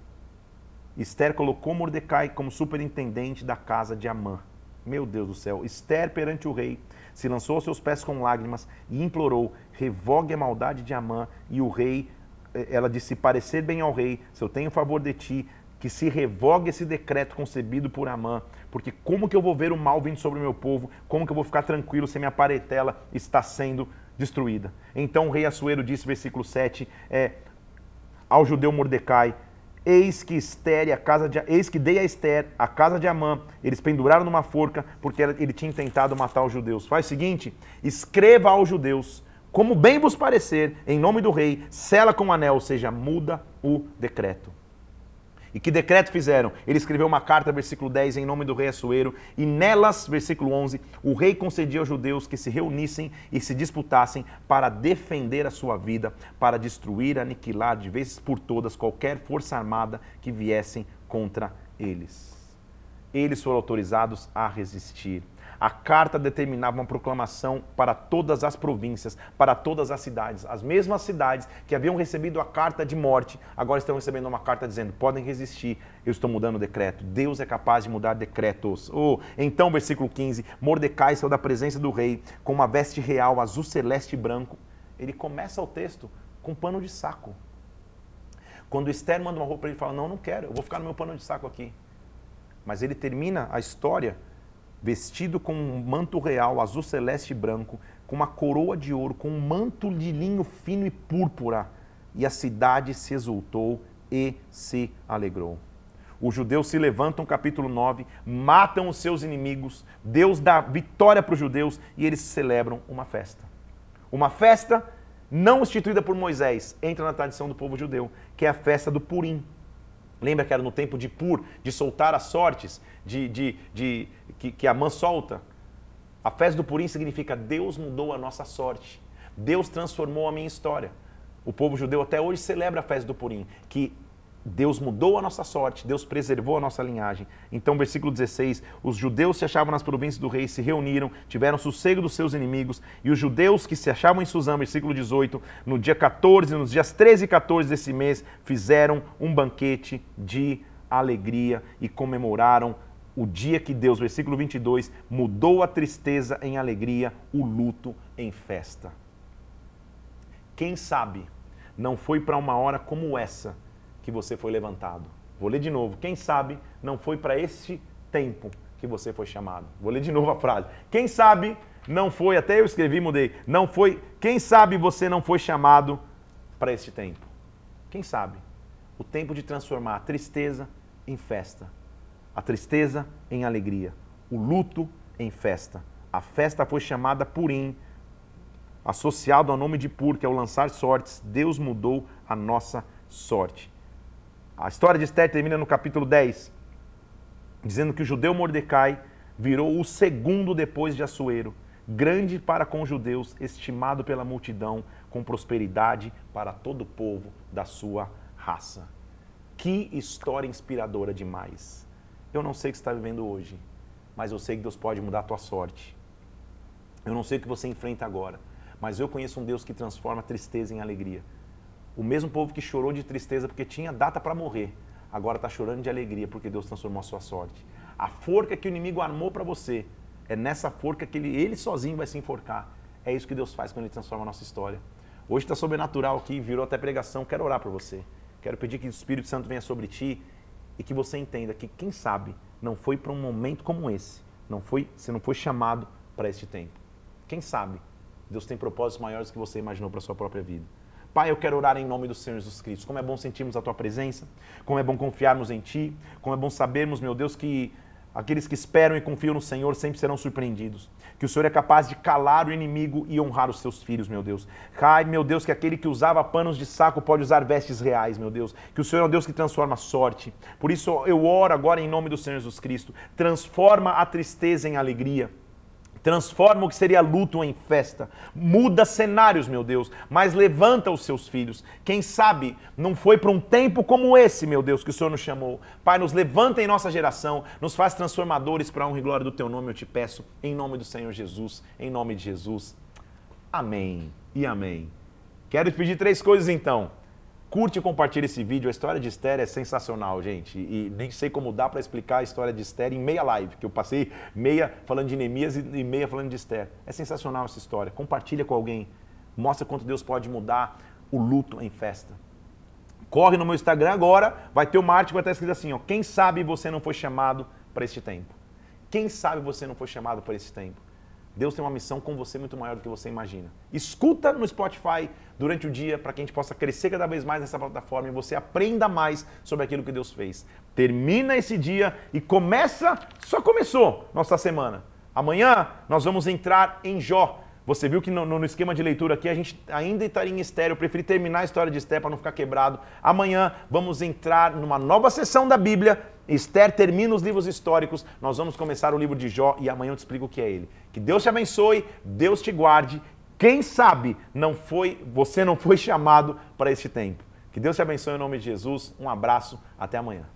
S1: Esther colocou Mordecai como superintendente da casa de Amã. Meu Deus do céu. Esther perante o rei se lançou aos seus pés com lágrimas e implorou: revogue a maldade de Amã. E o rei, eh, ela disse: parecer bem ao rei, se eu tenho favor de ti, que se revogue esse decreto concebido por Amã, porque como que eu vou ver o mal vindo sobre o meu povo? Como que eu vou ficar tranquilo se minha paretela está sendo destruída? Então o rei Assuero disse, versículo 7, é, ao judeu Mordecai, Eis que Esther a casa de, eis que dei a Esther a casa de Amã, eles penduraram numa forca porque ele tinha tentado matar os judeus. Faz o seguinte, escreva aos judeus, como bem vos parecer, em nome do rei, sela com anel, ou seja, muda o decreto. E que decreto fizeram? Ele escreveu uma carta, versículo 10, em nome do rei Assuero, e nelas, versículo 11, o rei concedia aos judeus que se reunissem e se disputassem para defender a sua vida, para destruir, aniquilar de vez por todas qualquer força armada que viessem contra eles. Eles foram autorizados a resistir. A carta determinava uma proclamação para todas as províncias, para todas as cidades. As mesmas cidades que haviam recebido a carta de morte, agora estão recebendo uma carta dizendo: podem resistir, eu estou mudando o decreto. Deus é capaz de mudar decretos. Oh, então, versículo 15: Mordecai saiu da presença do rei com uma veste real azul celeste e branco. Ele começa o texto com pano de saco. Quando Esther manda uma roupa para ele, fala: Não, não quero, eu vou ficar no meu pano de saco aqui. Mas ele termina a história vestido com um manto real azul celeste e branco, com uma coroa de ouro, com um manto de linho fino e púrpura. E a cidade se exultou e se alegrou. Os judeus se levantam, capítulo 9, matam os seus inimigos, Deus dá vitória para os judeus e eles celebram uma festa. Uma festa não instituída por Moisés, entra na tradição do povo judeu, que é a festa do Purim. Lembra que era no tempo de Pur, de soltar as sortes, de, de, de que, que a mãe solta? A festa do Purim significa Deus mudou a nossa sorte. Deus transformou a minha história. O povo judeu até hoje celebra a festa do Purim, que Deus mudou a nossa sorte, Deus preservou a nossa linhagem. Então, versículo 16: os judeus se achavam nas províncias do rei, se reuniram, tiveram sossego dos seus inimigos, e os judeus que se achavam em Suzã, versículo 18, no dia 14, nos dias 13 e 14 desse mês, fizeram um banquete de alegria e comemoraram o dia que Deus, versículo 22, mudou a tristeza em alegria, o luto em festa. Quem sabe não foi para uma hora como essa que você foi levantado. Vou ler de novo. Quem sabe não foi para este tempo que você foi chamado. Vou ler de novo a frase. Quem sabe não foi, até eu escrevi, mudei. Não foi, quem sabe você não foi chamado para este tempo? Quem sabe? O tempo de transformar a tristeza em festa, a tristeza em alegria, o luto em festa. A festa foi chamada Purim, associado ao nome de Pur, que é o lançar sortes. Deus mudou a nossa sorte. A história de Esther termina no capítulo 10, dizendo que o judeu Mordecai virou o segundo depois de Assuero, grande para com os judeus, estimado pela multidão, com prosperidade para todo o povo da sua raça. Que história inspiradora demais. Eu não sei o que você está vivendo hoje, mas eu sei que Deus pode mudar a tua sorte. Eu não sei o que você enfrenta agora, mas eu conheço um Deus que transforma tristeza em alegria. O mesmo povo que chorou de tristeza porque tinha data para morrer, agora está chorando de alegria porque Deus transformou a sua sorte. A forca que o inimigo armou para você, é nessa forca que ele, ele sozinho vai se enforcar. É isso que Deus faz quando ele transforma a nossa história. Hoje está sobrenatural aqui, virou até pregação. Quero orar por você. Quero pedir que o Espírito Santo venha sobre ti e que você entenda que, quem sabe, não foi para um momento como esse. Não foi, você não foi chamado para este tempo. Quem sabe Deus tem propósitos maiores que você imaginou para a sua própria vida. Pai, eu quero orar em nome do Senhor Jesus Cristo. Como é bom sentirmos a tua presença, como é bom confiarmos em ti, como é bom sabermos, meu Deus, que aqueles que esperam e confiam no Senhor sempre serão surpreendidos. Que o Senhor é capaz de calar o inimigo e honrar os seus filhos, meu Deus. Ai, meu Deus, que aquele que usava panos de saco pode usar vestes reais, meu Deus. Que o Senhor é um Deus que transforma a sorte. Por isso eu oro agora em nome do Senhor Jesus Cristo. Transforma a tristeza em alegria Transforma o que seria luto em festa. Muda cenários, meu Deus, mas levanta os seus filhos. Quem sabe não foi para um tempo como esse, meu Deus, que o Senhor nos chamou. Pai, nos levanta em nossa geração, nos faz transformadores para a honra e glória do teu nome, eu te peço, em nome do Senhor Jesus, em nome de Jesus. Amém e amém. Quero te pedir três coisas então. Curte e compartilhe esse vídeo. A história de Esther é sensacional, gente. E nem sei como dá para explicar a história de Esther em meia live, que eu passei meia falando de Neemias e meia falando de Esther. É sensacional essa história. Compartilha com alguém. Mostra quanto Deus pode mudar o luto em festa. Corre no meu Instagram agora, vai ter uma arte que vai estar escrito assim, ó, quem sabe você não foi chamado para este tempo? Quem sabe você não foi chamado para esse tempo? Deus tem uma missão com você muito maior do que você imagina. Escuta no Spotify durante o dia para que a gente possa crescer cada vez mais nessa plataforma e você aprenda mais sobre aquilo que Deus fez. Termina esse dia e começa, só começou nossa semana. Amanhã nós vamos entrar em Jó. Você viu que no, no, esquema de leitura aqui a gente ainda estaria em Esther. Eu preferi terminar a história de Esther para não ficar quebrado. Amanhã vamos entrar numa nova sessão da Bíblia. Esther termina os livros históricos. Nós vamos começar o livro de Jó e amanhã eu te explico o que é ele. Que Deus te abençoe, Deus te guarde. Quem sabe não foi, você não foi chamado para este tempo. Que Deus te abençoe em nome de Jesus. Um abraço, até amanhã.